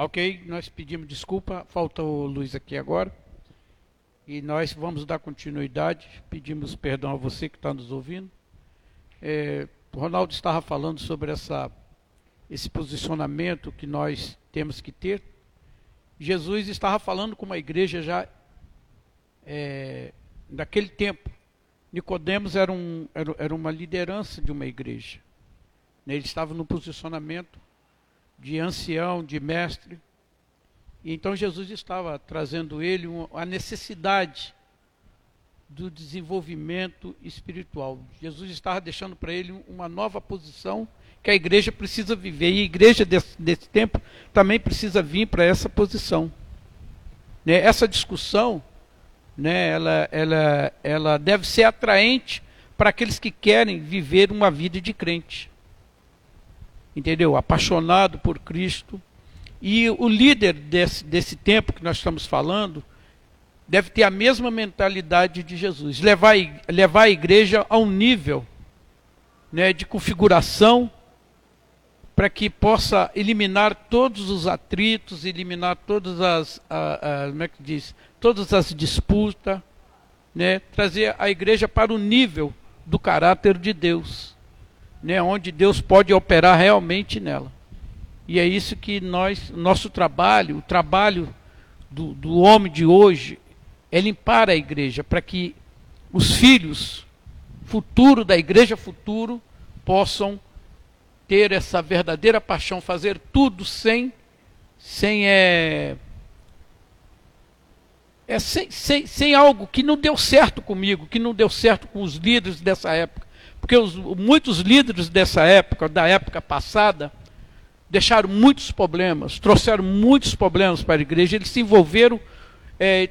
Ok, nós pedimos desculpa, falta o Luiz aqui agora. E nós vamos dar continuidade. Pedimos perdão a você que está nos ouvindo. É, o Ronaldo estava falando sobre essa, esse posicionamento que nós temos que ter. Jesus estava falando com uma igreja já é, daquele tempo. Nicodemos era, um, era, era uma liderança de uma igreja. Ele estava no posicionamento de ancião, de mestre. E então Jesus estava trazendo ele a necessidade do desenvolvimento espiritual. Jesus estava deixando para ele uma nova posição que a igreja precisa viver. E a igreja desse, desse tempo também precisa vir para essa posição. Né? Essa discussão, né, ela, ela, ela deve ser atraente para aqueles que querem viver uma vida de crente entendeu? Apaixonado por Cristo. E o líder desse, desse tempo que nós estamos falando deve ter a mesma mentalidade de Jesus, levar, levar a igreja a um nível né, de configuração para que possa eliminar todos os atritos, eliminar todas as, a, a, como é que diz, todas as disputas, né, trazer a igreja para o nível do caráter de Deus né, onde Deus pode operar realmente nela. E é isso que nós, nosso trabalho, o trabalho do, do homem de hoje, é limpar a igreja para que os filhos futuro da igreja futuro possam ter essa verdadeira paixão, fazer tudo sem sem é, é sem, sem, sem algo que não deu certo comigo, que não deu certo com os líderes dessa época. Porque os, muitos líderes dessa época, da época passada, deixaram muitos problemas, trouxeram muitos problemas para a igreja. Eles se envolveram é,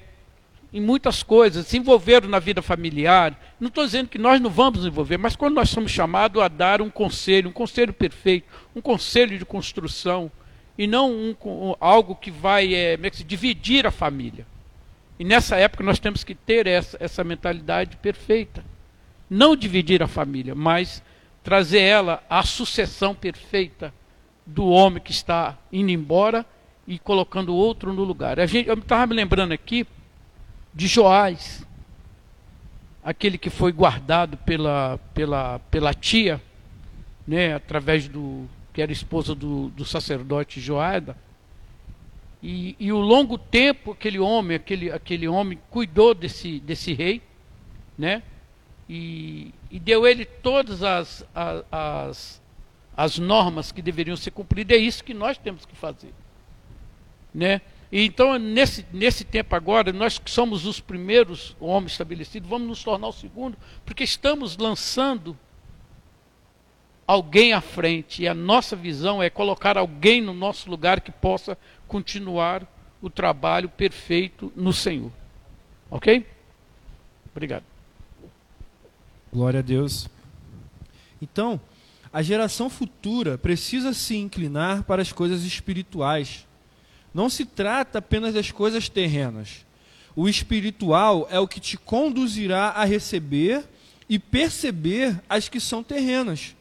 em muitas coisas, se envolveram na vida familiar. Não estou dizendo que nós não vamos nos envolver, mas quando nós somos chamados a dar um conselho, um conselho perfeito, um conselho de construção, e não um, um, algo que vai é, é dividir a família. E nessa época nós temos que ter essa, essa mentalidade perfeita não dividir a família, mas trazer ela à sucessão perfeita do homem que está indo embora e colocando outro no lugar. A gente, eu estava me lembrando aqui de Joás, aquele que foi guardado pela, pela, pela tia, né, através do que era esposa do, do sacerdote Joada. E, e o longo tempo aquele homem, aquele, aquele homem cuidou desse, desse rei, né? E, e deu ele todas as, as, as normas que deveriam ser cumpridas. É isso que nós temos que fazer. Né? E então, nesse, nesse tempo agora, nós que somos os primeiros homens estabelecidos, vamos nos tornar o segundo, porque estamos lançando alguém à frente. E a nossa visão é colocar alguém no nosso lugar que possa continuar o trabalho perfeito no Senhor. Ok? Obrigado. Glória a Deus. Então, a geração futura precisa se inclinar para as coisas espirituais. Não se trata apenas das coisas terrenas. O espiritual é o que te conduzirá a receber e perceber as que são terrenas.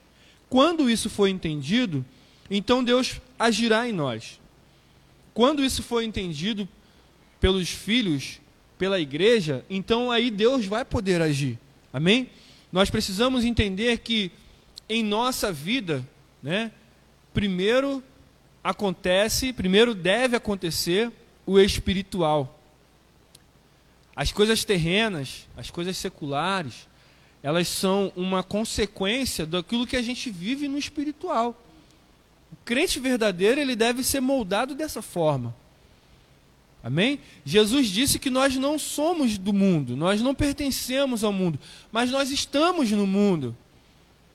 Quando isso for entendido, então Deus agirá em nós. Quando isso for entendido pelos filhos, pela igreja, então aí Deus vai poder agir. Amém? Nós precisamos entender que em nossa vida, né, primeiro acontece, primeiro deve acontecer o espiritual. As coisas terrenas, as coisas seculares, elas são uma consequência daquilo que a gente vive no espiritual. O crente verdadeiro, ele deve ser moldado dessa forma. Amém? Jesus disse que nós não somos do mundo, nós não pertencemos ao mundo, mas nós estamos no mundo.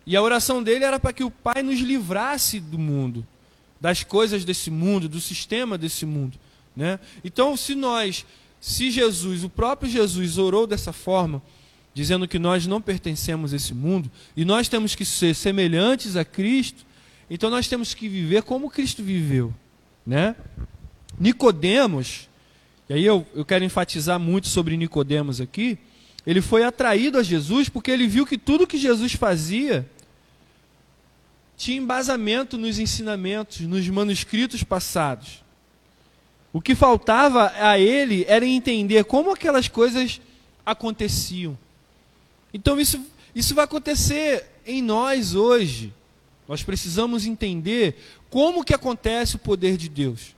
E a oração dele era para que o Pai nos livrasse do mundo, das coisas desse mundo, do sistema desse mundo. Né? Então, se nós, se Jesus, o próprio Jesus, orou dessa forma, dizendo que nós não pertencemos a esse mundo, e nós temos que ser semelhantes a Cristo, então nós temos que viver como Cristo viveu. Né? Nicodemos, e aí eu, eu quero enfatizar muito sobre Nicodemos aqui. Ele foi atraído a Jesus porque ele viu que tudo que Jesus fazia tinha embasamento nos ensinamentos, nos manuscritos passados. O que faltava a ele era entender como aquelas coisas aconteciam. Então isso, isso vai acontecer em nós hoje. Nós precisamos entender como que acontece o poder de Deus.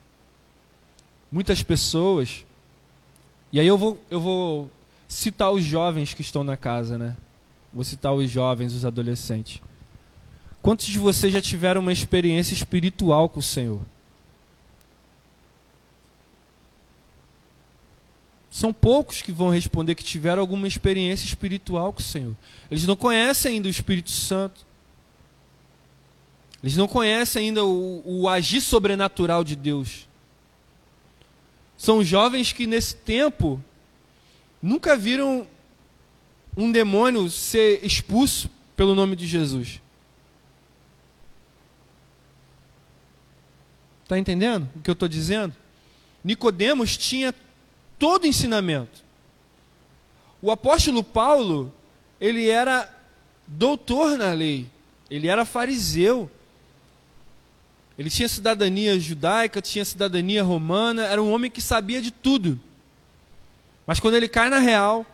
Muitas pessoas, e aí eu vou, eu vou citar os jovens que estão na casa, né? Vou citar os jovens, os adolescentes. Quantos de vocês já tiveram uma experiência espiritual com o Senhor? São poucos que vão responder que tiveram alguma experiência espiritual com o Senhor. Eles não conhecem ainda o Espírito Santo. Eles não conhecem ainda o, o agir sobrenatural de Deus. São jovens que nesse tempo nunca viram um demônio ser expulso pelo nome de Jesus. Está entendendo o que eu estou dizendo? Nicodemos tinha todo o ensinamento. O apóstolo Paulo, ele era doutor na lei, ele era fariseu. Ele tinha cidadania judaica, tinha cidadania romana, era um homem que sabia de tudo. Mas quando ele cai na real,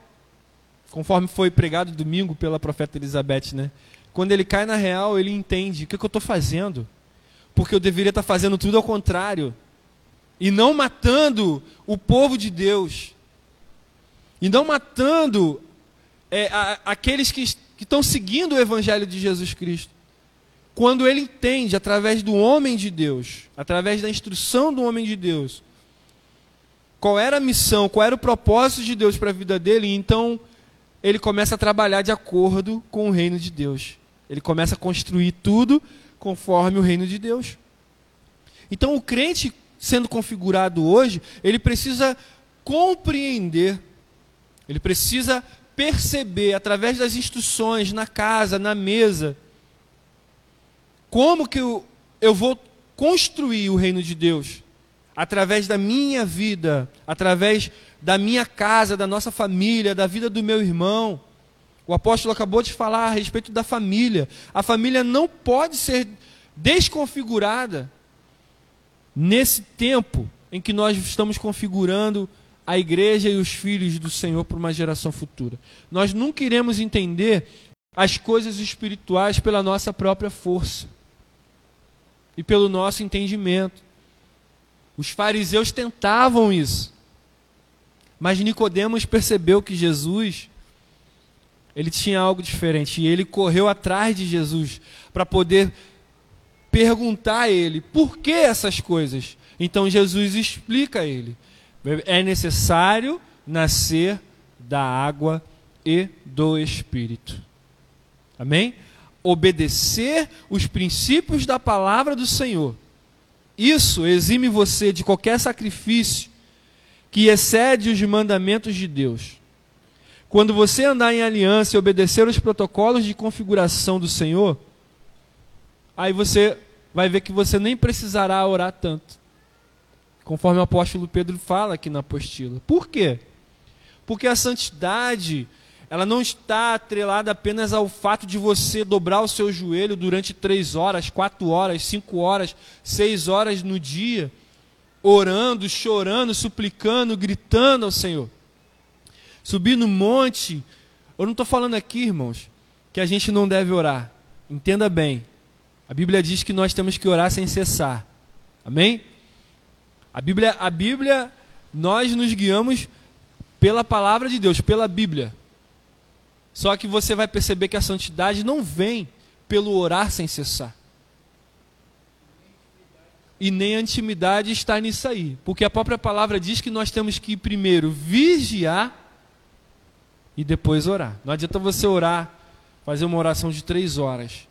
conforme foi pregado domingo pela profeta Elizabeth, né? Quando ele cai na real, ele entende: o que, é que eu estou fazendo? Porque eu deveria estar tá fazendo tudo ao contrário e não matando o povo de Deus, e não matando é, a, aqueles que, que estão seguindo o Evangelho de Jesus Cristo. Quando ele entende, através do homem de Deus, através da instrução do homem de Deus, qual era a missão, qual era o propósito de Deus para a vida dele, então ele começa a trabalhar de acordo com o reino de Deus. Ele começa a construir tudo conforme o reino de Deus. Então o crente sendo configurado hoje, ele precisa compreender, ele precisa perceber através das instruções na casa, na mesa, como que eu, eu vou construir o reino de Deus através da minha vida, através da minha casa, da nossa família, da vida do meu irmão. O apóstolo acabou de falar a respeito da família. A família não pode ser desconfigurada nesse tempo em que nós estamos configurando a igreja e os filhos do Senhor para uma geração futura. Nós nunca iremos entender as coisas espirituais pela nossa própria força e pelo nosso entendimento. Os fariseus tentavam isso. Mas Nicodemos percebeu que Jesus ele tinha algo diferente e ele correu atrás de Jesus para poder perguntar a ele por que essas coisas. Então Jesus explica a ele: é necessário nascer da água e do Espírito. Amém? Obedecer os princípios da palavra do Senhor. Isso exime você de qualquer sacrifício que excede os mandamentos de Deus. Quando você andar em aliança e obedecer os protocolos de configuração do Senhor, aí você vai ver que você nem precisará orar tanto. Conforme o apóstolo Pedro fala aqui na apostila. Por quê? Porque a santidade, ela não está atrelada apenas ao fato de você dobrar o seu joelho durante três horas, quatro horas, cinco horas, seis horas no dia, orando, chorando, suplicando, gritando ao Senhor. Subir no monte, eu não estou falando aqui, irmãos, que a gente não deve orar. Entenda bem, a Bíblia diz que nós temos que orar sem cessar. Amém? A Bíblia, a Bíblia, nós nos guiamos pela palavra de Deus, pela Bíblia. Só que você vai perceber que a santidade não vem pelo orar sem cessar. E nem a intimidade está nisso aí. Porque a própria palavra diz que nós temos que primeiro vigiar e depois orar. Não adianta você orar, fazer uma oração de três horas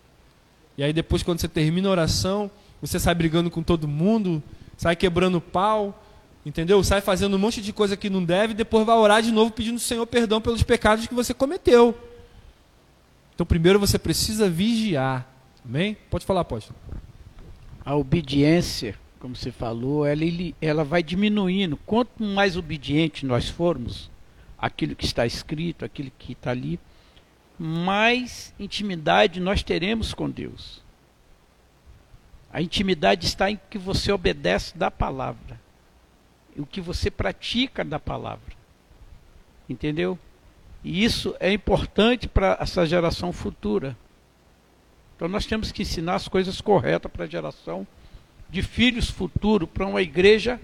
e aí depois, quando você termina a oração, você sai brigando com todo mundo, sai quebrando pau, entendeu? Sai fazendo um monte de coisa que não deve, e depois vai orar de novo pedindo ao Senhor perdão pelos pecados que você cometeu. Então, primeiro você precisa vigiar. Amém? Pode falar, apóstolo. A obediência, como você falou, ela, ela vai diminuindo. Quanto mais obediente nós formos, aquilo que está escrito, aquilo que está ali, mais intimidade nós teremos com Deus. A intimidade está em que você obedece da palavra. O que você pratica da palavra. Entendeu? E isso é importante para essa geração futura. Então nós temos que ensinar as coisas corretas para a geração de filhos futuro, para uma igreja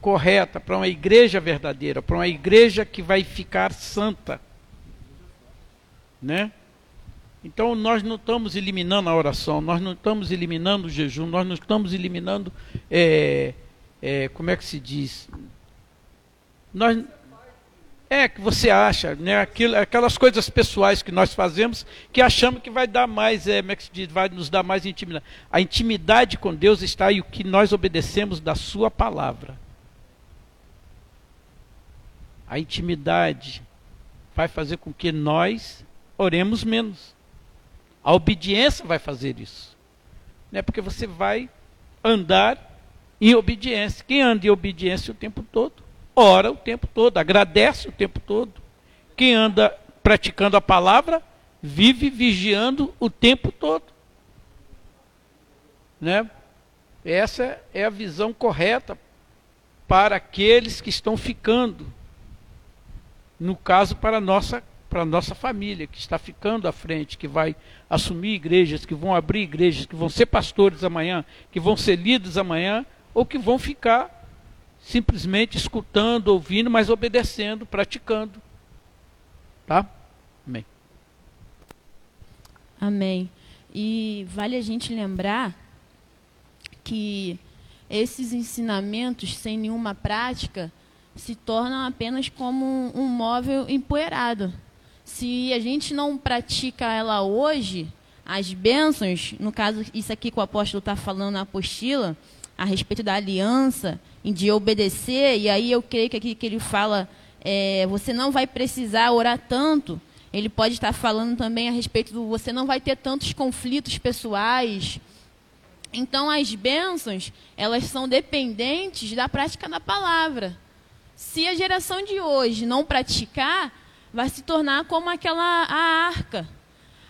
correta, para uma igreja verdadeira, para uma igreja que vai ficar santa. Né? Então nós não estamos eliminando a oração, nós não estamos eliminando o jejum, nós não estamos eliminando, é, é, como é que se diz? Nós, é que você acha, né? Aquilo, aquelas coisas pessoais que nós fazemos que achamos que vai dar mais, é, como é que se diz? vai nos dar mais intimidade. A intimidade com Deus está aí o que nós obedecemos da Sua palavra. A intimidade vai fazer com que nós oremos menos. A obediência vai fazer isso. Né? Porque você vai andar em obediência. Quem anda em obediência o tempo todo, ora o tempo todo, agradece o tempo todo. Quem anda praticando a palavra, vive vigiando o tempo todo. Né? Essa é a visão correta para aqueles que estão ficando. No caso, para a nossa para a nossa família que está ficando à frente, que vai assumir igrejas, que vão abrir igrejas, que vão ser pastores amanhã, que vão ser líderes amanhã, ou que vão ficar simplesmente escutando, ouvindo, mas obedecendo, praticando. Tá? Amém. Amém. E vale a gente lembrar que esses ensinamentos sem nenhuma prática se tornam apenas como um, um móvel empoeirado se a gente não pratica ela hoje, as bênçãos, no caso, isso aqui que o apóstolo está falando na apostila, a respeito da aliança, de obedecer, e aí eu creio que aqui que ele fala, é, você não vai precisar orar tanto, ele pode estar falando também a respeito do você não vai ter tantos conflitos pessoais. Então, as bênçãos, elas são dependentes da prática da palavra. Se a geração de hoje não praticar, vai se tornar como aquela a arca.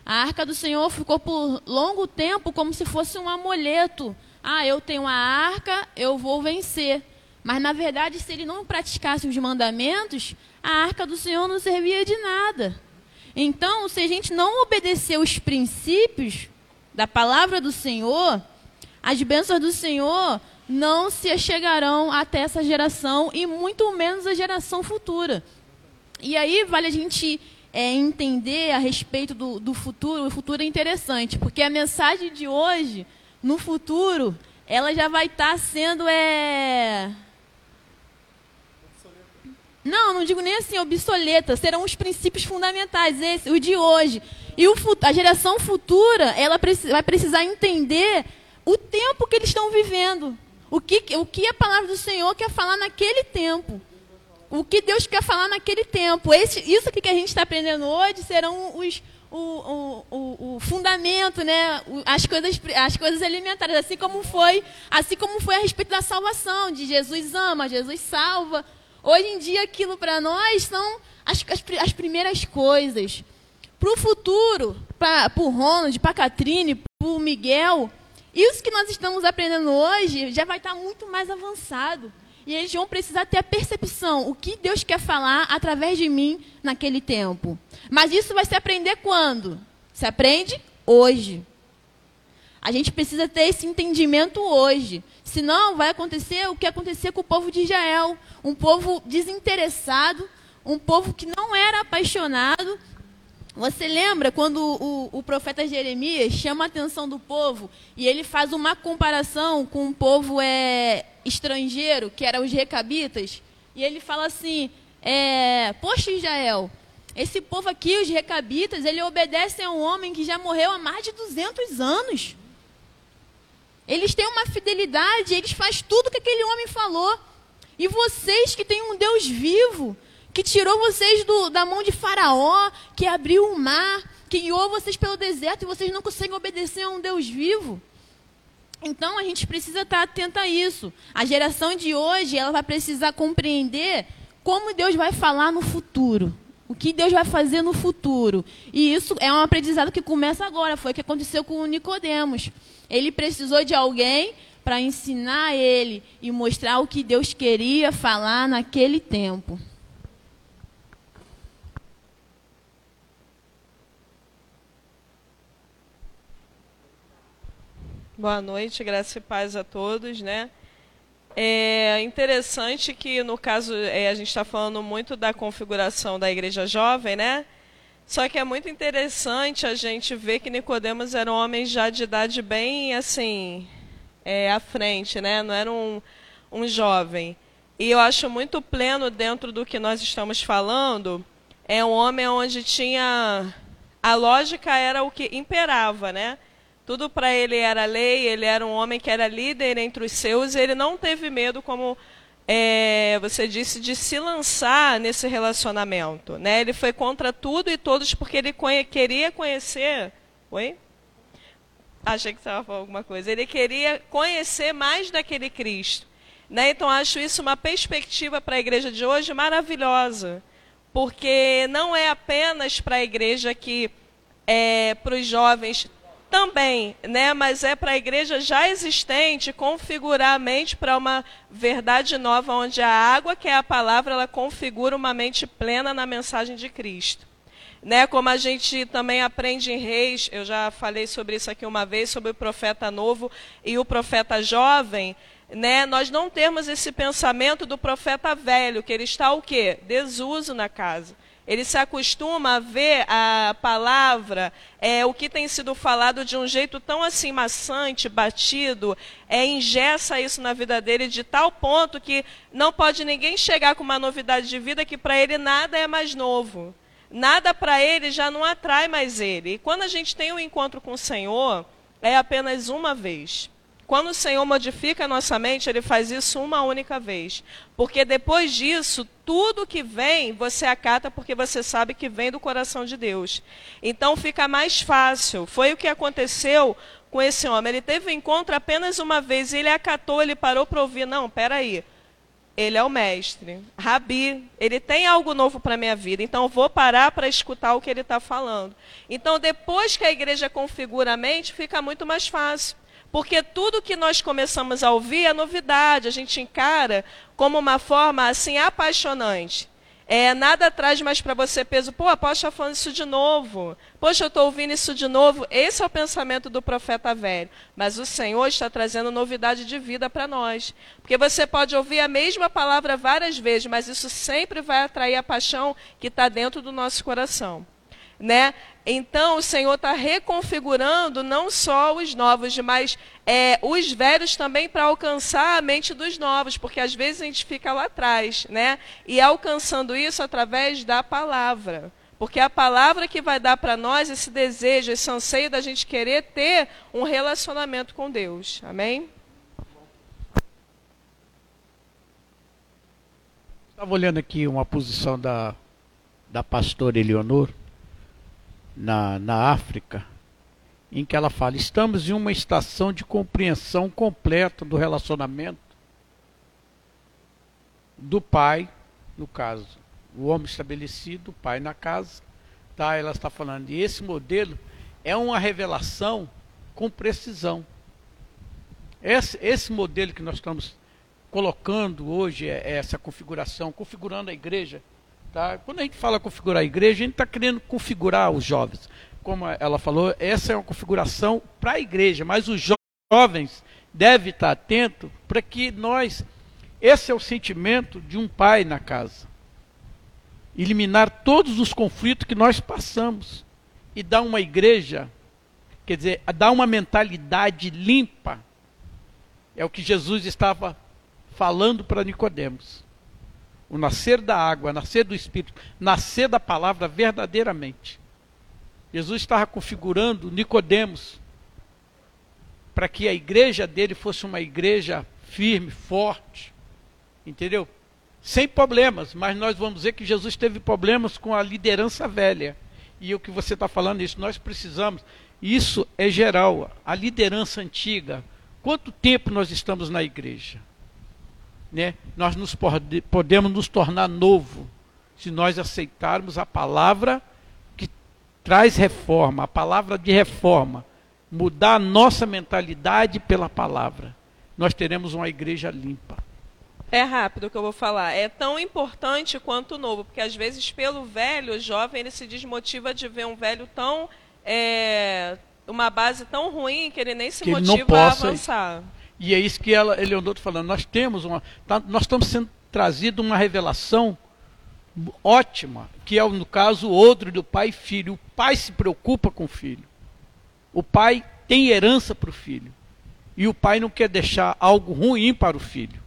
A arca do Senhor ficou por longo tempo como se fosse um amuleto. Ah, eu tenho a arca, eu vou vencer. Mas na verdade, se ele não praticasse os mandamentos, a arca do Senhor não servia de nada. Então, se a gente não obedecer os princípios da palavra do Senhor, as bênçãos do Senhor não se chegarão até essa geração e muito menos a geração futura. E aí vale a gente é, entender a respeito do, do futuro. O futuro é interessante, porque a mensagem de hoje, no futuro, ela já vai estar tá sendo. É... Não, não digo nem assim obsoleta. Serão os princípios fundamentais, esse, o de hoje. E o, a geração futura, ela vai precisar entender o tempo que eles estão vivendo. O que, o que a palavra do Senhor quer falar naquele tempo o que Deus quer falar naquele tempo. Esse, isso que a gente está aprendendo hoje serão os, o, o, o, fundamento, né? as, coisas, as coisas elementares, assim como foi, assim como foi a respeito da salvação, de Jesus ama, Jesus salva. Hoje em dia aquilo para nós são as, as, as primeiras coisas. Para o futuro, para o Ronald, para a Catrine, para o Miguel, isso que nós estamos aprendendo hoje já vai estar muito mais avançado. E eles vão precisar ter a percepção, o que Deus quer falar através de mim naquele tempo. Mas isso vai se aprender quando? Se aprende hoje. A gente precisa ter esse entendimento hoje. Senão vai acontecer o que aconteceu com o povo de Israel. Um povo desinteressado, um povo que não era apaixonado. Você lembra quando o, o, profeta Jeremias chama a atenção do povo e ele faz uma comparação com um povo é, estrangeiro, que eram os recabitas, e ele fala assim: é, Poxa, Israel, esse povo aqui, os recabitas, ele obedecem a um homem que já morreu há mais de 200 anos. Eles têm uma fidelidade, eles fazem tudo que aquele homem falou. E vocês que têm um Deus vivo, que tirou vocês do, da mão de Faraó, que abriu o mar, que guiou vocês pelo deserto e vocês não conseguem obedecer a um Deus vivo. Então a gente precisa estar atento a isso. A geração de hoje ela vai precisar compreender como Deus vai falar no futuro. O que Deus vai fazer no futuro. E isso é um aprendizado que começa agora. Foi o que aconteceu com o Nicodemos. Ele precisou de alguém para ensinar ele e mostrar o que Deus queria falar naquele tempo. Boa noite, graça e paz a todos, né? É interessante que, no caso, é, a gente está falando muito da configuração da igreja jovem, né? Só que é muito interessante a gente ver que Nicodemos era um homem já de idade bem, assim, é, à frente, né? Não era um, um jovem. E eu acho muito pleno dentro do que nós estamos falando, é um homem onde tinha... A lógica era o que imperava, né? Tudo para ele era lei, ele era um homem que era líder entre os seus, ele não teve medo, como é, você disse, de se lançar nesse relacionamento. Né? Ele foi contra tudo e todos porque ele conhe queria conhecer. Oi? Achei que estava falando alguma coisa. Ele queria conhecer mais daquele Cristo. Né? Então, acho isso uma perspectiva para a igreja de hoje maravilhosa. Porque não é apenas para a igreja que, é, para os jovens, também, né? mas é para a igreja já existente configurar a mente para uma verdade nova, onde a água, que é a palavra, ela configura uma mente plena na mensagem de Cristo. Né? Como a gente também aprende em Reis, eu já falei sobre isso aqui uma vez, sobre o profeta novo e o profeta jovem, né? nós não temos esse pensamento do profeta velho, que ele está o quê? Desuso na casa ele se acostuma a ver a palavra, é, o que tem sido falado de um jeito tão assim maçante, batido, é, isso na vida dele de tal ponto que não pode ninguém chegar com uma novidade de vida que para ele nada é mais novo. Nada para ele já não atrai mais ele. E quando a gente tem um encontro com o Senhor, é apenas uma vez. Quando o Senhor modifica a nossa mente, ele faz isso uma única vez. Porque depois disso, tudo que vem, você acata porque você sabe que vem do coração de Deus. Então fica mais fácil. Foi o que aconteceu com esse homem. Ele teve um encontro apenas uma vez e ele acatou, ele parou para ouvir. Não, peraí. Ele é o mestre. Rabi, ele tem algo novo para a minha vida, então vou parar para escutar o que ele está falando. Então, depois que a igreja configura a mente, fica muito mais fácil. Porque tudo que nós começamos a ouvir é novidade, a gente encara como uma forma assim apaixonante. É, nada traz mais para você peso, pô, apóstolo está falando isso de novo. Poxa, eu estou ouvindo isso de novo. Esse é o pensamento do profeta velho. Mas o Senhor está trazendo novidade de vida para nós. Porque você pode ouvir a mesma palavra várias vezes, mas isso sempre vai atrair a paixão que está dentro do nosso coração. Né? Então, o Senhor está reconfigurando não só os novos, mas é, os velhos também para alcançar a mente dos novos, porque às vezes a gente fica lá atrás, né? E alcançando isso através da palavra. Porque é a palavra que vai dar para nós esse desejo, esse anseio da gente querer ter um relacionamento com Deus. Amém? Estava olhando aqui uma posição da, da pastora Eleonor na, na África, em que ela fala: estamos em uma estação de compreensão completa do relacionamento do pai, no caso, o homem estabelecido, o pai na casa. Tá, ela está falando, e esse modelo é uma revelação com precisão. Esse, esse modelo que nós estamos colocando hoje, é, é essa configuração, configurando a igreja Tá? Quando a gente fala configurar a igreja, a gente está querendo configurar os jovens. Como ela falou, essa é uma configuração para a igreja, mas os jovens devem estar atentos para que nós. Esse é o sentimento de um pai na casa. Eliminar todos os conflitos que nós passamos e dar uma igreja, quer dizer, dar uma mentalidade limpa. É o que Jesus estava falando para Nicodemos o nascer da água, nascer do Espírito, nascer da palavra verdadeiramente. Jesus estava configurando Nicodemos para que a igreja dele fosse uma igreja firme, forte, entendeu? Sem problemas, mas nós vamos dizer que Jesus teve problemas com a liderança velha. E o que você está falando isso, nós precisamos. Isso é geral. A liderança antiga. Quanto tempo nós estamos na igreja? Né, nós nos pode, podemos nos tornar novo se nós aceitarmos a palavra que traz reforma, a palavra de reforma, mudar a nossa mentalidade pela palavra. nós teremos uma igreja limpa. É rápido o que eu vou falar. É tão importante quanto o novo, porque às vezes pelo velho, o jovem, ele se desmotiva de ver um velho tão é, uma base tão ruim que ele nem se Que motiva possa- a avançar. E é isso que ela, Eleonor está falando. Nós temos uma. tá- nós estamos sendo trazido uma revelação ótima, que é no caso o odre do pai e filho. O pai se preocupa com o filho. O pai tem herança para o filho. E o pai não quer deixar algo ruim para o filho.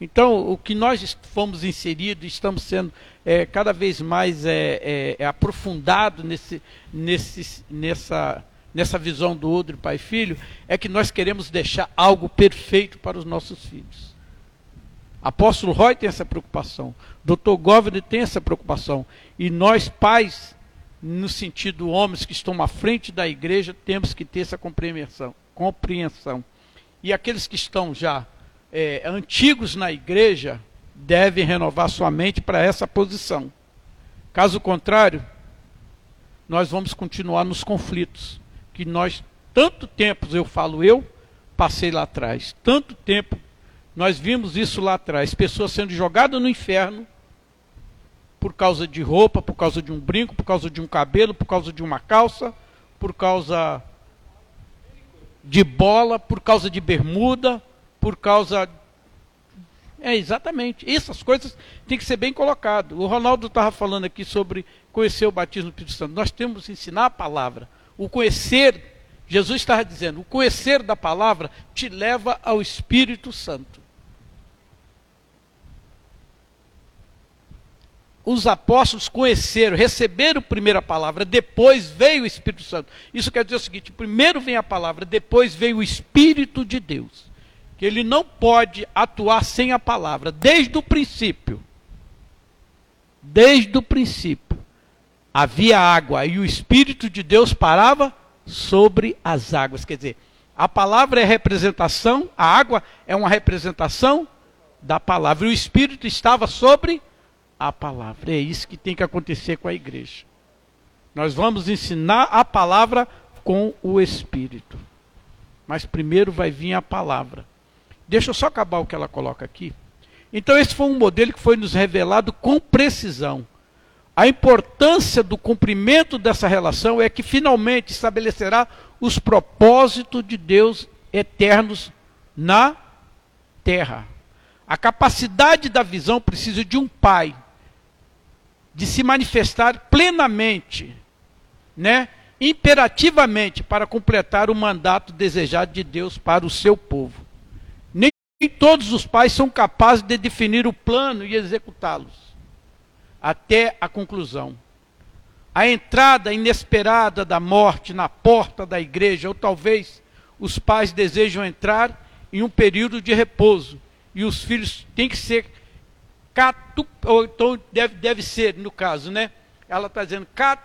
Então, o que nós fomos inseridos, estamos sendo é, cada vez mais é, é, é aprofundado nesse, nesse, nessa, nessa visão do odre pai e filho, é que nós queremos deixar algo perfeito para os nossos filhos. Apóstolo Roy tem essa preocupação, Dr. Governor tem essa preocupação, e nós pais, no sentido homens que estão à frente da igreja, temos que ter essa compreensão. compreensão. E aqueles que estão já é, antigos na igreja devem renovar sua mente para essa posição. Caso contrário, nós vamos continuar nos conflitos que nós tanto tempo, eu falo eu, passei lá atrás. Tanto tempo nós vimos isso lá atrás, pessoas sendo jogadas no inferno por causa de roupa, por causa de um brinco, por causa de um cabelo, por causa de uma calça, por causa de bola, por causa de bermuda, por causa é, exatamente. Essas coisas têm que ser bem colocado. O Ronaldo estava falando aqui sobre conhecer o batismo do Espírito Santo. Nós temos que ensinar a palavra. O conhecer, Jesus estava dizendo, o conhecer da palavra te leva ao Espírito Santo. Os apóstolos conheceram, receberam a palavra, depois veio o Espírito Santo. Isso quer dizer o seguinte: primeiro vem a palavra, depois veio o Espírito de Deus que ele não pode atuar sem a palavra, desde o princípio. Desde o princípio. Havia água e o Espírito de Deus parava sobre as águas. Quer dizer, a palavra é representação, a água é uma representação da palavra. E o Espírito estava sobre a palavra. É isso que tem que acontecer com a igreja. Nós vamos ensinar a palavra com o Espírito. Mas primeiro vai vir a palavra. Deixa eu só acabar o que ela coloca aqui. Então, esse foi um modelo que foi nos revelado com precisão. A importância do cumprimento dessa relação é que finalmente estabelecerá os propósitos de Deus eternos na terra. A capacidade da visão precisa de um pai, de se manifestar plenamente, né, imperativamente, para completar o mandato desejado de Deus para o seu povo. Nem todos os pais são capazes de definir o plano e executá-los até a conclusão. A entrada inesperada da morte na porta da igreja, ou talvez os pais desejam entrar em um período de repouso e os filhos têm que ser catu, ou então deve, deve ser, no caso, né? Ela está dizendo cat,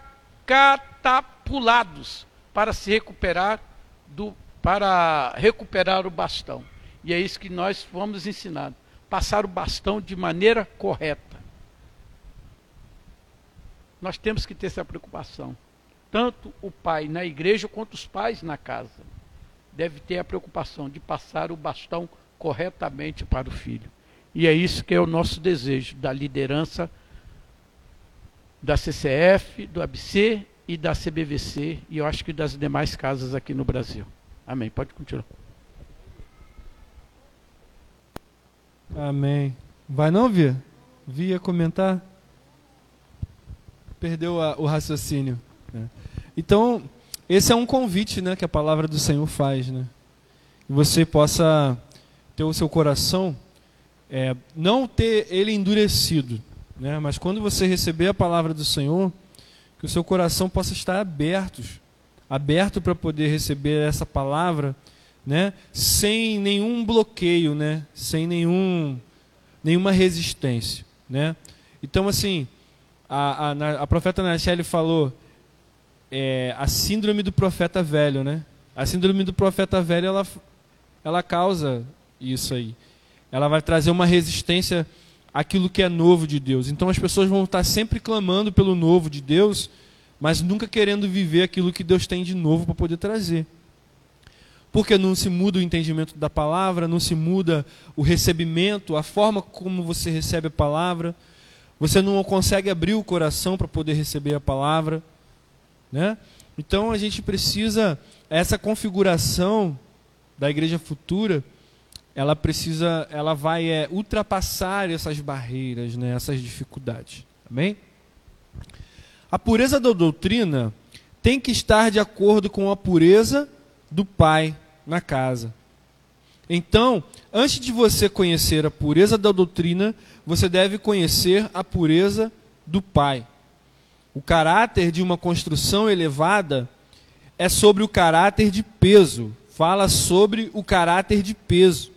catapulados para se recuperar do para recuperar o bastão. E é isso que nós fomos ensinados. Passar o bastão de maneira correta. Nós temos que ter essa preocupação. Tanto o pai na igreja quanto os pais na casa. Deve ter a preocupação de passar o bastão corretamente para o filho. E é isso que é o nosso desejo da liderança da CCF, do ABC e da CBVC e eu acho que das demais casas aqui no Brasil. Amém. Pode continuar. Amém. Vai não, Via? Via comentar? Perdeu a- o raciocínio. né? Então, esse é um convite né, que a palavra do Senhor faz. Né? Que você possa ter o seu coração, é, não ter ele endurecido, né? mas quando você receber a palavra do Senhor, que o seu coração possa estar aberto, aberto para poder receber essa palavra, né? sem nenhum bloqueio, né? sem nenhum, nenhuma resistência. Né? Então, assim, a, a, a profeta Nachelle falou é, a síndrome do profeta velho. Né? A síndrome do profeta velho ela, ela causa isso aí. Ela vai trazer uma resistência àquilo que é novo de Deus. Então as pessoas vão estar sempre clamando pelo novo de Deus, mas nunca querendo viver aquilo que Deus tem de novo para poder trazer. porque não se muda o entendimento da palavra, não se muda o recebimento, a forma como você recebe a palavra. Você não consegue abrir o coração para poder receber a palavra, né? Então a gente precisa essa configuração da igreja futura, ela precisa, ela vai é, ultrapassar essas barreiras, né, essas dificuldades. Amém? A pureza da doutrina tem que estar de acordo com a pureza do pai na casa. Então, antes de você conhecer a pureza da doutrina, você deve conhecer a pureza do pai. O caráter de uma construção elevada é sobre o caráter de peso, fala sobre o caráter de peso.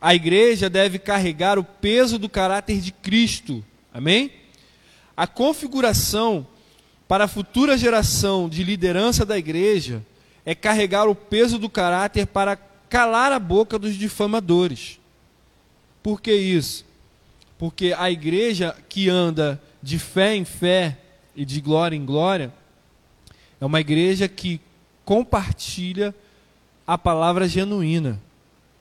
A igreja deve carregar o peso do caráter de Cristo. Amém? A configuração para a futura geração de liderança da igreja é carregar o peso do caráter para calar a boca dos difamadores. Por que isso? Porque a igreja que anda de fé em fé e de glória em glória é uma igreja que compartilha a palavra genuína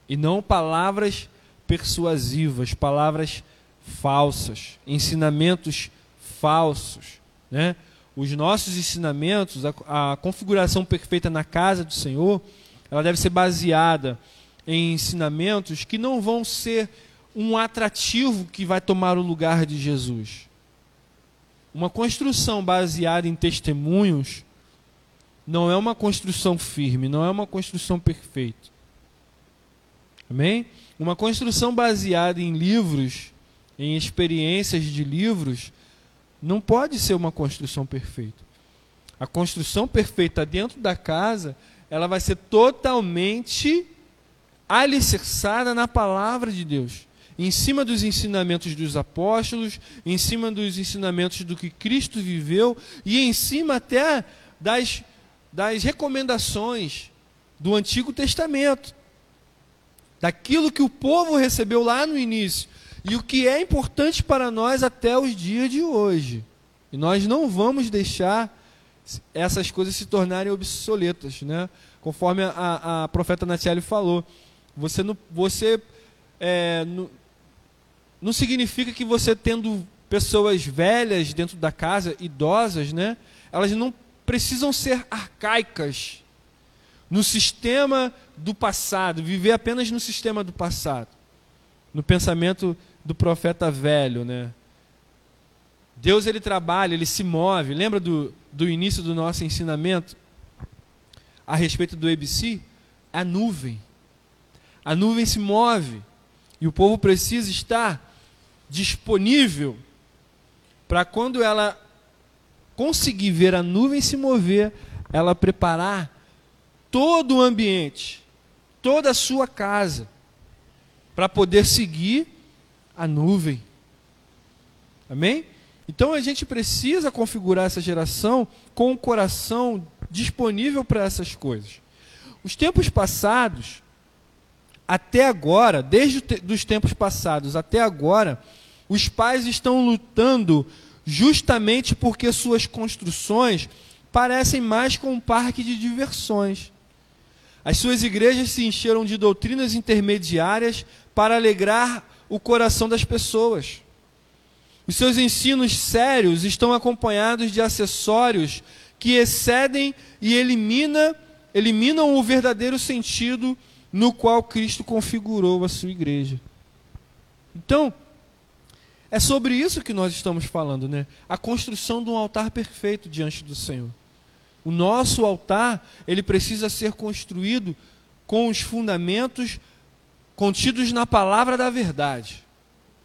e não palavras persuasivas, palavras falsas, ensinamentos falsos, né? Os nossos ensinamentos, a, a configuração perfeita na casa do Senhor, ela deve ser baseada em ensinamentos que não vão ser um atrativo que vai tomar o lugar de Jesus. Uma construção baseada em testemunhos não é uma construção firme, não é uma construção perfeita. Amém? Uma construção baseada em livros, em experiências de livros, não pode ser uma construção perfeita. A construção perfeita dentro da casa, ela vai ser totalmente alicerçada na palavra de Deus em cima dos ensinamentos dos apóstolos, em cima dos ensinamentos do que Cristo viveu e em cima até das, das recomendações do Antigo Testamento, daquilo que o povo recebeu lá no início e o que é importante para nós até os dias de hoje. E nós não vamos deixar essas coisas se tornarem obsoletas, né? Conforme a, a profeta Natiele falou, você não, você é, não significa que você tendo pessoas velhas dentro da casa, idosas, né? Elas não precisam ser arcaicas no sistema do passado, viver apenas no sistema do passado, no pensamento do profeta velho, né? Deus ele trabalha, ele se move. Lembra do, do início do nosso ensinamento a respeito do EBC? A nuvem. A nuvem se move e o povo precisa estar disponível para quando ela conseguir ver a nuvem se mover, ela preparar todo o ambiente, toda a sua casa, para poder seguir a nuvem. Amém? Então a gente precisa configurar essa geração com o coração disponível para essas coisas. Os tempos passados, até agora, desde os tempos passados até agora, os pais estão lutando justamente porque suas construções parecem mais com um parque de diversões. As suas igrejas se encheram de doutrinas intermediárias para alegrar o coração das pessoas. Os seus ensinos sérios estão acompanhados de acessórios que excedem e elimina, eliminam o verdadeiro sentido no qual Cristo configurou a sua igreja. Então, é sobre isso que nós estamos falando, né? A construção de um altar perfeito diante do Senhor. O nosso altar, ele precisa ser construído com os fundamentos contidos na palavra da verdade,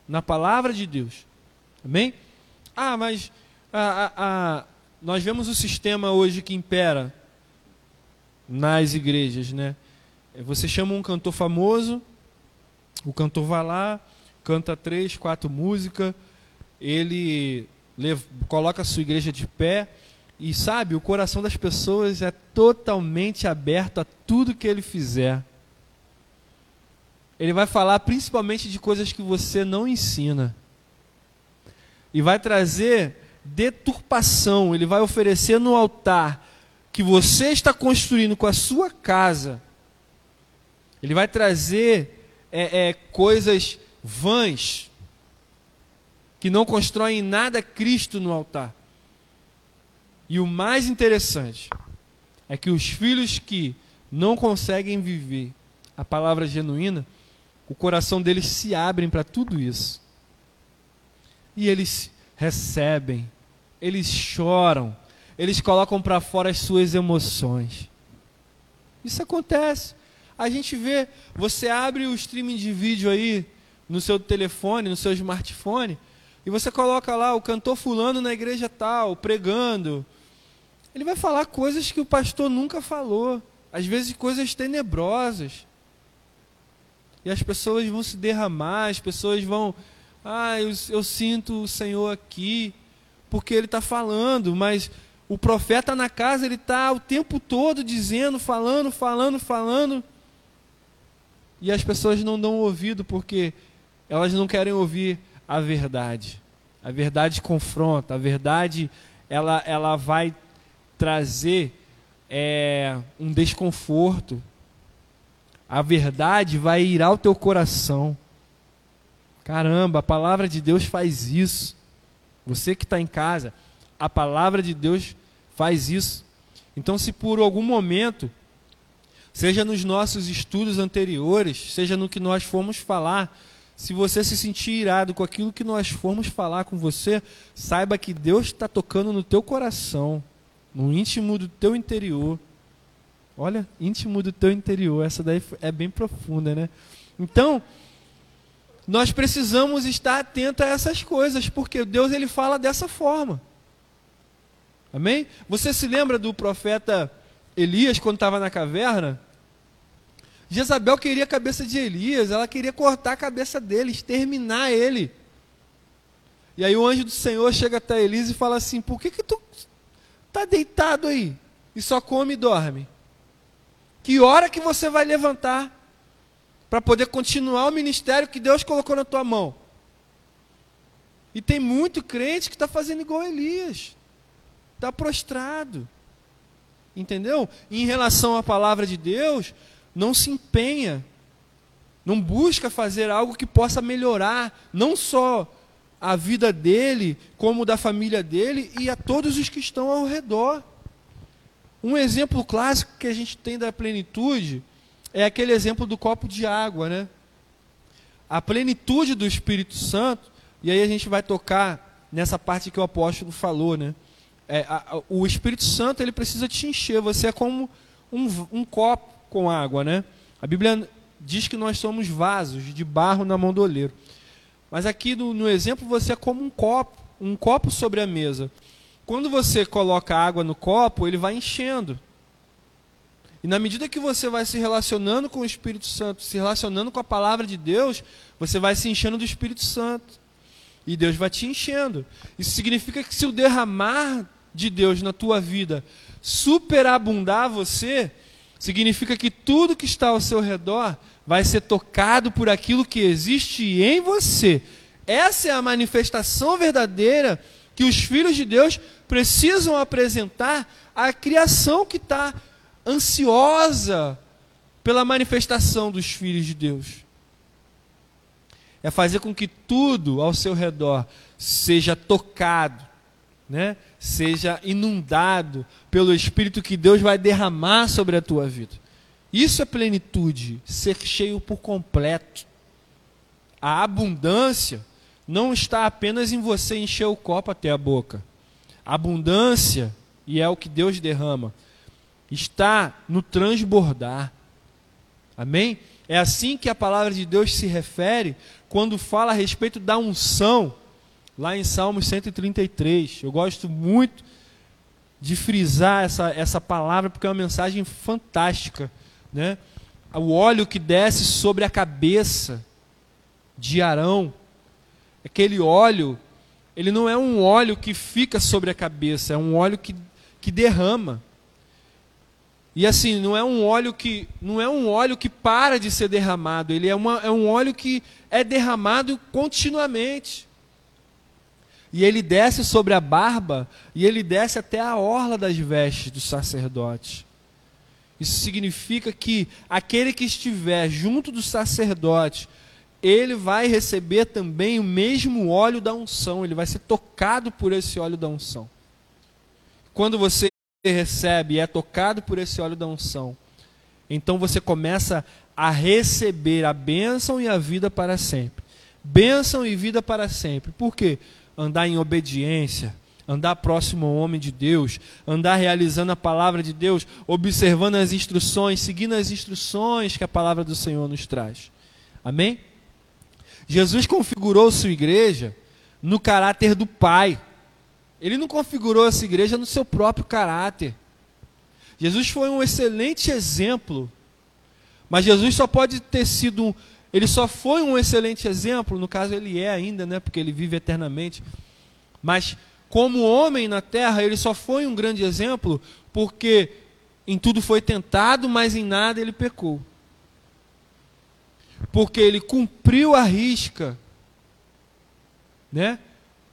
na palavra de Deus. Amém? Ah, mas ah, ah, nós vemos o sistema hoje que impera nas igrejas, né? Você chama um cantor famoso, o cantor vai lá, canta três, quatro músicas, ele leva, coloca a sua igreja de pé e sabe, o coração das pessoas é totalmente aberto a tudo que ele fizer. Ele vai falar principalmente de coisas que você não ensina. E vai trazer deturpação, ele vai oferecer no altar que você está construindo com a sua casa Ele vai trazer é, é, coisas vãs que não constroem nada Cristo no altar. E o mais interessante é que os filhos que não conseguem viver a palavra genuína, o coração deles se abrem para tudo isso. E eles recebem, eles choram, eles colocam para fora as suas emoções. Isso acontece. A gente vê, você abre o streaming de vídeo aí no seu telefone, no seu smartphone, e você coloca lá o cantor fulano na igreja tal, pregando. Ele vai falar coisas que o pastor nunca falou, às vezes coisas tenebrosas. E as pessoas vão se derramar, as pessoas vão, ah, eu, eu sinto o Senhor aqui, porque Ele está falando, mas o profeta na casa, ele está o tempo todo dizendo, falando, falando, falando. E as pessoas não dão ouvido porque elas não querem ouvir a verdade. A verdade confronta, a verdade ela, ela vai trazer é, um desconforto. A verdade vai ir ao teu coração. Caramba, a palavra de Deus faz isso. Você que está em casa, a palavra de Deus faz isso. Então, se por algum momento, seja nos nossos estudos anteriores, seja no que nós fomos falar, se você se sentir irado com aquilo que nós formos falar com você, saiba que Deus está tocando no teu coração, no íntimo do teu interior. Olha, íntimo do teu interior, essa daí é bem profunda, né? Então, nós precisamos estar atentos a essas coisas, porque Deus ele fala dessa forma. Amém? Você se lembra do profeta Elias quando estava na caverna? Jezabel queria a cabeça de Elias, ela queria cortar a cabeça dele, exterminar ele. E aí o anjo do Senhor chega até Elias e fala assim: Por que, que tu está deitado aí e só come e dorme? Que hora que você vai levantar para poder continuar o ministério que Deus colocou na tua mão? E tem muito crente que está fazendo igual Elias, está prostrado. Entendeu? E em relação à palavra de Deus, não se empenha, não busca fazer algo que possa melhorar não só a vida dele, como da família dele e a todos os que estão ao redor. Um exemplo clássico que a gente tem da plenitude é aquele exemplo do copo de água, né? A plenitude do Espírito Santo, e aí a gente vai tocar nessa parte que o apóstolo falou, né? É, a, a, o Espírito Santo ele precisa te encher, você é como um, um copo com água, né? A Bíblia diz que nós somos vasos de barro na mão do oleiro. Mas aqui no, no exemplo você é como um copo, um copo sobre a mesa. Quando você coloca água no copo, ele vai enchendo. E na medida que você vai se relacionando com o Espírito Santo, se relacionando com a palavra de Deus, você vai se enchendo do Espírito Santo. E Deus vai te enchendo. Isso significa que se o derramar de Deus na tua vida superabundar você, significa que tudo que está ao seu redor vai ser tocado por aquilo que existe em você. Essa é a manifestação verdadeira que os filhos de Deus precisam apresentar à criação que está ansiosa pela manifestação dos filhos de Deus. É fazer com que tudo ao seu redor seja tocado, né? Seja inundado pelo Espírito que Deus vai derramar sobre a tua vida. Isso é plenitude, ser cheio por completo. A abundância não está apenas em você encher o copo até a boca. A abundância, e é o que Deus derrama, está no transbordar. Amém? É assim que a palavra de Deus se refere quando fala a respeito da unção, lá em Salmos 133. Eu gosto muito de frisar essa, essa palavra porque é uma mensagem fantástica. Né? O óleo que desce sobre a cabeça de Arão, aquele óleo, ele não é um óleo que fica sobre a cabeça, é um óleo que, que derrama. E assim, não é um óleo que não é um óleo que para de ser derramado, ele é, uma, é um óleo que é derramado continuamente. E ele desce sobre a barba e ele desce até a orla das vestes do sacerdote. Isso significa que aquele que estiver junto do sacerdote, ele vai receber também o mesmo óleo da unção, ele vai ser tocado por esse óleo da unção. Quando você recebe e é tocado por esse óleo da unção, então você começa a receber a bênção e a vida para sempre. Bênção e vida para sempre. Por quê? Andar em obediência, andar próximo ao homem de Deus, andar realizando a palavra de Deus, observando as instruções, seguindo as instruções que a palavra do Senhor nos traz. Amém? Jesus configurou sua igreja no caráter do Pai. Ele não configurou essa igreja no seu próprio caráter. Jesus foi um excelente exemplo, mas Jesus só pode ter sido, ele só foi um excelente exemplo, no caso ele é ainda, né, porque ele vive eternamente. Mas como homem na terra, ele só foi um grande exemplo porque em tudo foi tentado, mas em nada ele pecou. Porque ele cumpriu a risca, né?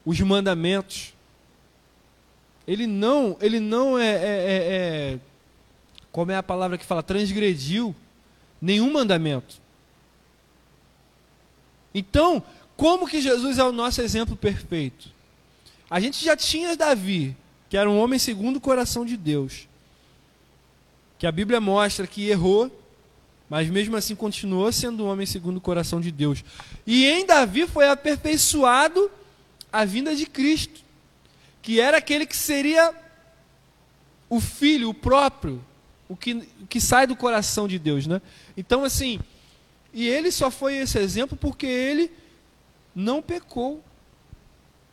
Os mandamentos. Ele não, ele não é, é, é, é como é a palavra que fala, transgrediu nenhum mandamento. Então, como que Jesus é o nosso exemplo perfeito? A gente já tinha Davi, que era um homem segundo o coração de Deus. Que a Bíblia mostra que errou, mas mesmo assim continuou sendo um homem segundo o coração de Deus. E em Davi foi aperfeiçoado a vinda de Cristo, que era aquele que seria o filho, o próprio, o que, que sai do coração de Deus, né? Então assim, e ele só foi esse exemplo porque ele não pecou.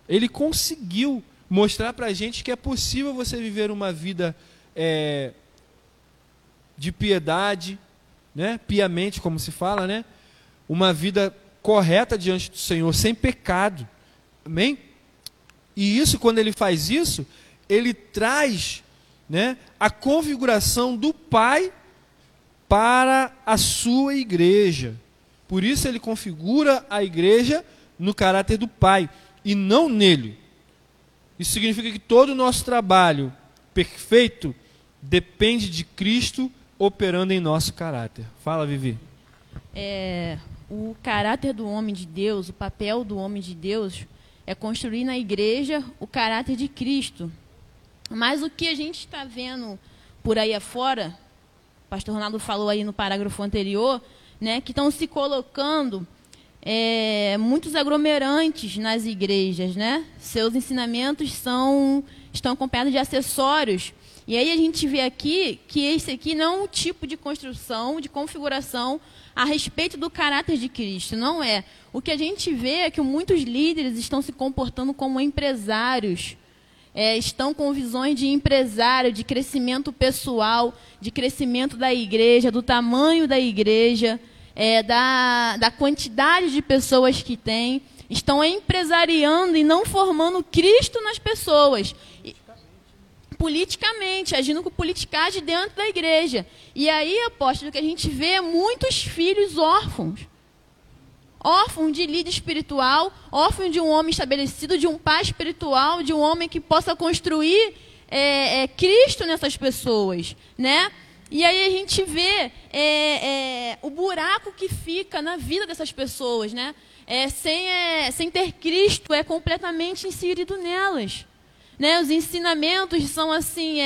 Ele conseguiu mostrar para a gente que é possível você viver uma vida é, de piedade, né? piamente, como se fala, né? uma vida correta diante do Senhor, sem pecado. Amém? E isso, quando ele faz isso, ele traz né, a configuração do Pai para a sua igreja. Por isso ele configura a igreja no caráter do Pai e não nele. Isso significa que todo o nosso trabalho perfeito depende de Cristo operando em nosso caráter. Fala, Vivi. É, o caráter do homem de Deus, o papel do homem de Deus é construir na igreja o caráter de Cristo. Mas o que a gente está vendo por aí afora, pastor Ronaldo falou aí no parágrafo anterior, né, que estão se colocando é, muitos aglomerantes nas igrejas, né? Seus ensinamentos são estão acompanhados de acessórios. E aí a gente vê aqui que esse aqui não é um tipo de construção, de configuração a respeito do caráter de Cristo, não é. O que a gente vê é que muitos líderes estão se comportando como empresários, é, estão com visões de empresário, de crescimento pessoal, de crescimento da igreja, do tamanho da igreja é, da, da quantidade de pessoas que tem, estão empresariando e não formando Cristo nas pessoas. Politicamente, agindo com politicagem dentro da igreja. E aí, apóstolo, que a gente vê é muitos filhos órfãos. Órfãos de líder espiritual, órfãos de um homem estabelecido, de um pai espiritual, de um homem que possa construir é, é, Cristo nessas pessoas, né? E aí a gente vê é, é, o buraco que fica na vida dessas pessoas, né? É, sem, é, sem ter Cristo é completamente inserido nelas. Né? Os ensinamentos são assim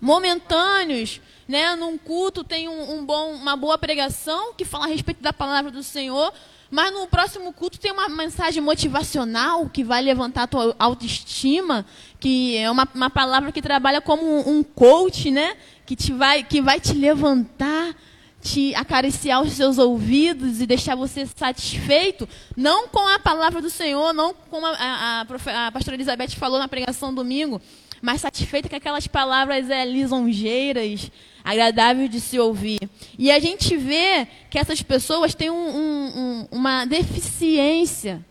momentâneos. Né? Num culto tem um, um bom, uma boa pregação que fala a respeito da palavra do Senhor, mas no próximo culto tem uma mensagem motivacional que vai levantar a tua autoestima, que é uma, uma palavra que trabalha como um, um coach, né? Que, te vai, que vai te levantar, te acariciar os seus ouvidos e deixar você satisfeito, não com a palavra do Senhor, não como a, a, a, pastora Elizabeth falou na pregação domingo, mas satisfeita com aquelas palavras é, lisonjeiras, agradáveis de se ouvir. E a gente vê que essas pessoas têm um, um, um, uma deficiência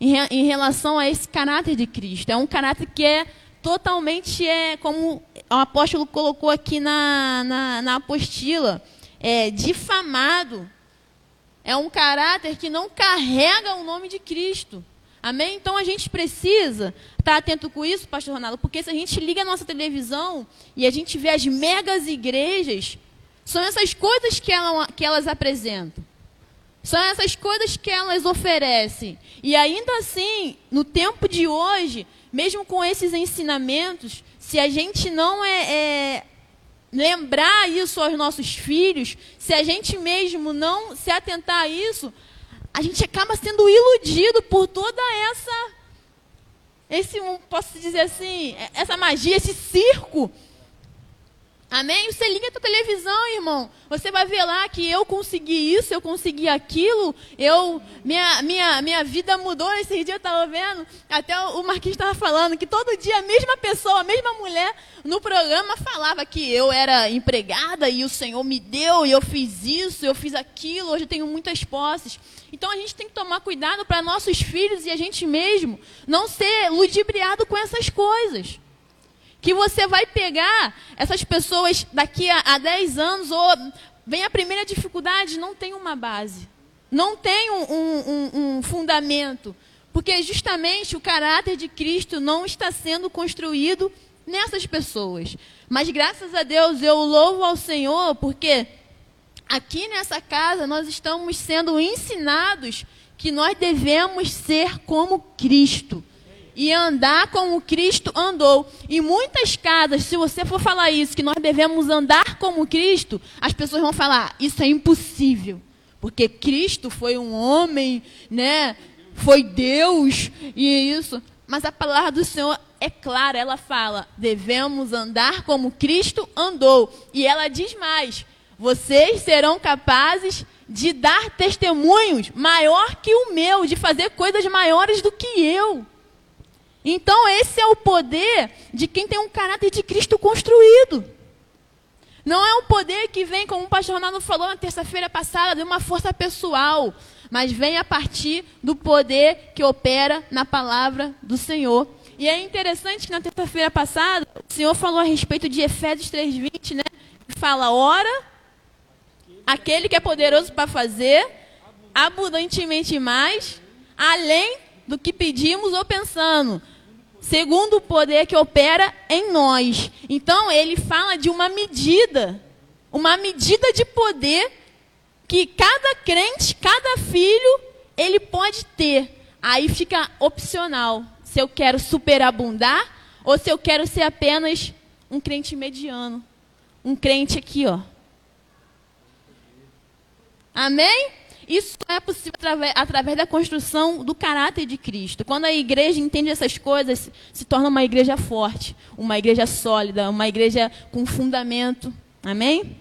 em, em, relação a esse caráter de Cristo. É um caráter que é totalmente, é, como o apóstolo colocou aqui na, na, na apostila, é, difamado. É um caráter que não carrega o nome de Cristo. Amém? Então a gente precisa estar atento com isso, pastor Ronaldo, porque se a gente liga a nossa televisão e a gente vê as megas igrejas, são essas coisas que, ela, que elas apresentam. São essas coisas que elas oferecem. E ainda assim, no tempo de hoje, mesmo com esses ensinamentos, se a gente não é, é lembrar isso aos nossos filhos, se a gente mesmo não se atentar a isso, a gente acaba sendo iludido por toda essa esse posso dizer assim, essa magia, esse circo Amém? Você liga a tua televisão, irmão. Você vai ver lá que eu consegui isso, eu consegui aquilo. Eu, minha, minha, minha vida mudou. Esse dia eu estava vendo, até o Marquinhos estava falando que todo dia a mesma pessoa, a mesma mulher no programa falava que eu era empregada e o Senhor me deu e eu fiz isso, eu fiz aquilo. Hoje eu tenho muitas posses. Então a gente tem que tomar cuidado para nossos filhos e a gente mesmo não ser ludibriado com essas coisas que você vai pegar essas pessoas daqui a, a 10 anos, ou vem a primeira dificuldade, não tem uma base, não tem um, um, um, um fundamento, porque justamente o caráter de Cristo não está sendo construído nessas pessoas. Mas graças a Deus eu louvo ao Senhor, porque aqui nessa casa nós estamos sendo ensinados que nós devemos ser como Cristo e andar como Cristo andou. Em muitas casas, se você for falar isso, que nós devemos andar como Cristo, as pessoas vão falar: isso é impossível, porque Cristo foi um homem, né? Foi Deus e isso. Mas a palavra do Senhor é clara, ela fala: devemos andar como Cristo andou. E ela diz mais: vocês serão capazes de dar testemunhos maior que o meu, de fazer coisas maiores do que eu. Então, esse é o poder de quem tem um caráter de Cristo construído. Não é um poder que vem, como o pastor Ronaldo falou na terça-feira passada, de uma força pessoal, mas vem a partir do poder que opera na palavra do Senhor. E é interessante que na terça-feira passada, o Senhor falou a respeito de Efésios 3,20, né? Fala, ora, aquele que é poderoso para fazer abundantemente mais, além do que pedimos ou pensando segundo o poder que opera em nós. Então, ele fala de uma medida, uma medida de poder que cada crente, cada filho, ele pode ter. Aí fica opcional se eu quero superabundar ou se eu quero ser apenas um crente mediano. Um crente aqui, ó. Amém? Isso é possível através, através, da construção do caráter de Cristo. Quando a igreja entende essas coisas, se torna uma igreja forte, uma igreja sólida, uma igreja com fundamento. Amém?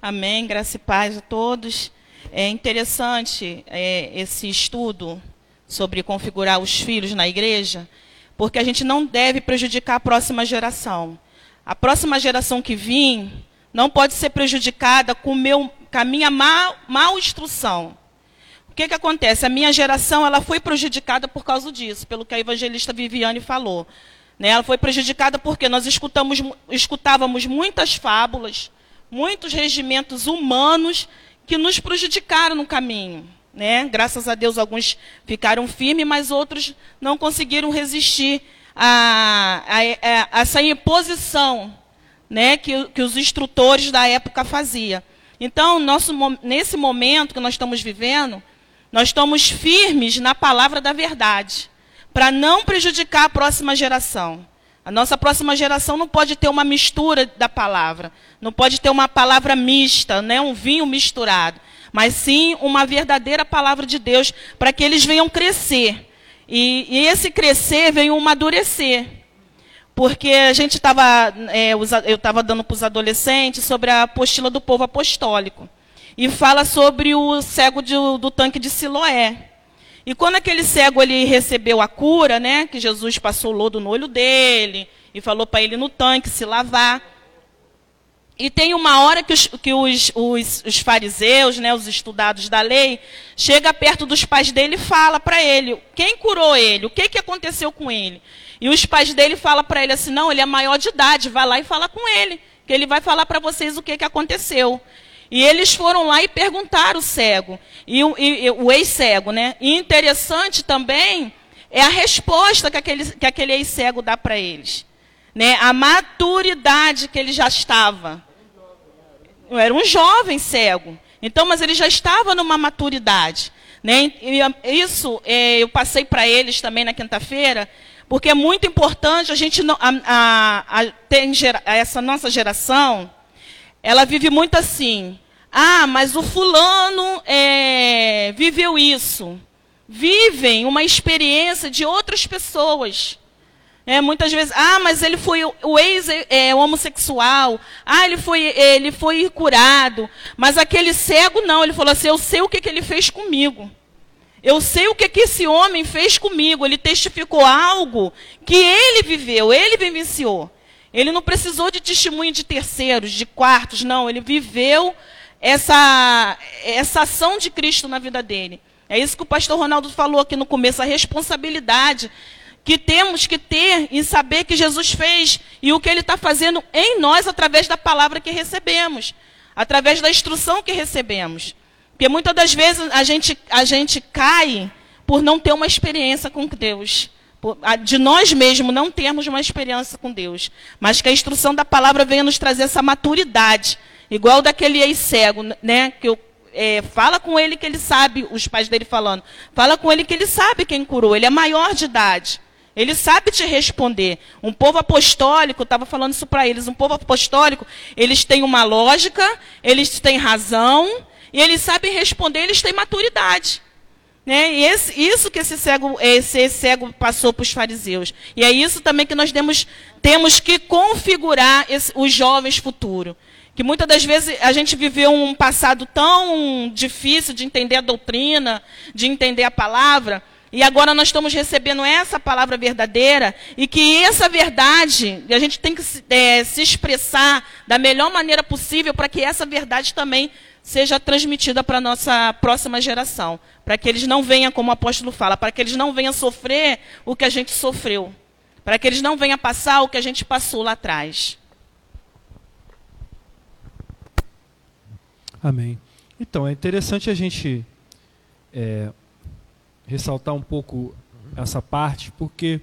Amém, graça e paz a todos. É interessante é, esse estudo sobre configurar os filhos na igreja, porque a gente não deve prejudicar a próxima geração a próxima geração que vir não pode ser prejudicada com, meu, com a minha mal, mal instrução. O que, que acontece? A minha geração ela foi prejudicada por causa disso, pelo que a evangelista Viviane falou. Né? Ela foi prejudicada porque nós escutamos, escutávamos muitas fábulas, muitos regimentos humanos que nos prejudicaram no caminho. Né? Graças a Deus, alguns ficaram firmes, mas outros não conseguiram resistir a, a, a, essa imposição né, que, que os instrutores da época faziam. Então, nosso, nesse momento que nós estamos vivendo, nós estamos firmes na palavra da verdade, para não prejudicar a próxima geração. A nossa próxima geração não pode ter uma mistura da palavra, não pode ter uma palavra mista, né, um vinho misturado, mas sim uma verdadeira palavra de Deus, para que eles venham crescer e, e esse crescer veio um amadurecer. Porque a gente estava, é, eu estava dando para os adolescentes sobre a apostila do povo apostólico. E fala sobre o cego de, do tanque de Siloé. E quando aquele cego ele recebeu a cura, né, que Jesus passou o lodo no olho dele e falou para ele no tanque se lavar. E tem uma hora que os, que os, os, os fariseus, né, os estudados da lei, chega perto dos pais dele e fala para ele quem curou ele, o que, que aconteceu com ele. E os pais dele falam para ele assim, não, ele é maior de idade, vai lá e fala com ele, que ele vai falar para vocês o que, que aconteceu. E eles foram lá e perguntaram o cego, e o, e, o ex-cego, né? E interessante também é a resposta que aquele, que aquele ex-cego dá para eles. Né? A maturidade que ele já estava. Era um jovem cego. Então, mas ele já estava numa maturidade. Né? E isso é, eu passei para eles também na quinta-feira, porque é muito importante a gente não, a, a, essa nossa geração, ela vive muito assim. Ah, mas o fulano é, viveu isso. Vivem uma experiência de outras pessoas. É, muitas vezes, ah, mas ele foi o ex-homossexual. É, ah, ele foi, ele foi curado. Mas aquele cego não, ele falou assim: eu sei o que, que ele fez comigo. Eu sei o que, que esse homem fez comigo. Ele testificou algo que ele viveu, ele vivenciou. Ele não precisou de testemunho de terceiros, de quartos, não. Ele viveu essa, essa ação de Cristo na vida dele. É isso que o pastor Ronaldo falou aqui no começo, a responsabilidade que temos que ter em saber que Jesus fez e o que ele está fazendo em nós através da palavra que recebemos, através da instrução que recebemos. Porque muitas das vezes a gente, a gente cai por não ter uma experiência com Deus. De nós mesmos não termos uma experiência com Deus. Mas que a instrução da palavra venha nos trazer essa maturidade Igual daquele ex-cego, né? Que eu, é, fala com ele que ele sabe, os pais dele falando. Fala com ele que ele sabe quem curou. Ele é maior de idade. Ele sabe te responder. Um povo apostólico, estava falando isso para eles, um povo apostólico, eles têm uma lógica, eles têm razão, e eles sabem responder, eles têm maturidade. Né? E esse, isso que esse cego, esse, esse cego passou para os fariseus. E é isso também que nós temos, temos que configurar esse, os jovens futuros. Que muitas das vezes a gente viveu um passado tão difícil de entender a doutrina, de entender a palavra, e agora nós estamos recebendo essa palavra verdadeira, e que essa verdade, a gente tem que é, se expressar da melhor maneira possível para que essa verdade também seja transmitida para a nossa próxima geração. Para que eles não venham, como o apóstolo fala, para que eles não venham sofrer o que a gente sofreu. Para que eles não venham passar o que a gente passou lá atrás. Amém. Então, é interessante a gente é, ressaltar um pouco essa parte, porque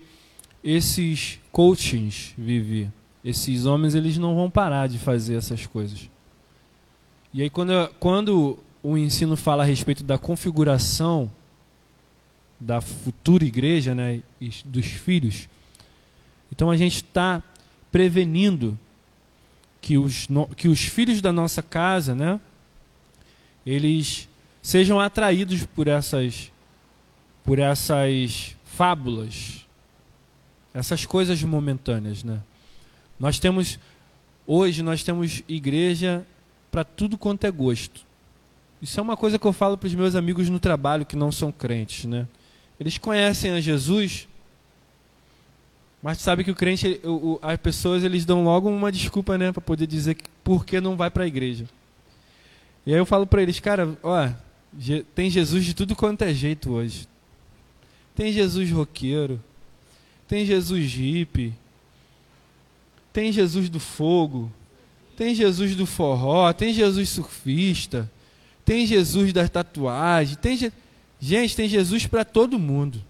esses coachings, Vivi, esses homens, eles não vão parar de fazer essas coisas. E aí, quando, quando o ensino fala a respeito da configuração da futura igreja, né, dos filhos, então a gente está prevenindo que os, que os filhos da nossa casa, né, eles sejam atraídos por essas por essas fábulas, essas coisas momentâneas, né? Nós temos hoje nós temos igreja para tudo quanto é gosto. Isso é uma coisa que eu falo para os meus amigos no trabalho que não são crentes, né? Eles conhecem a Jesus, mas sabe que o crente, as pessoas eles dão logo uma desculpa, né, para poder dizer por que não vai para a igreja. E aí eu falo para eles, cara, ó, tem Jesus de tudo quanto é jeito hoje. Tem Jesus roqueiro, tem Jesus hippie, tem Jesus do fogo, tem Jesus do forró, tem Jesus surfista, tem Jesus das tatuagens, tem Je... gente, tem Jesus para todo mundo.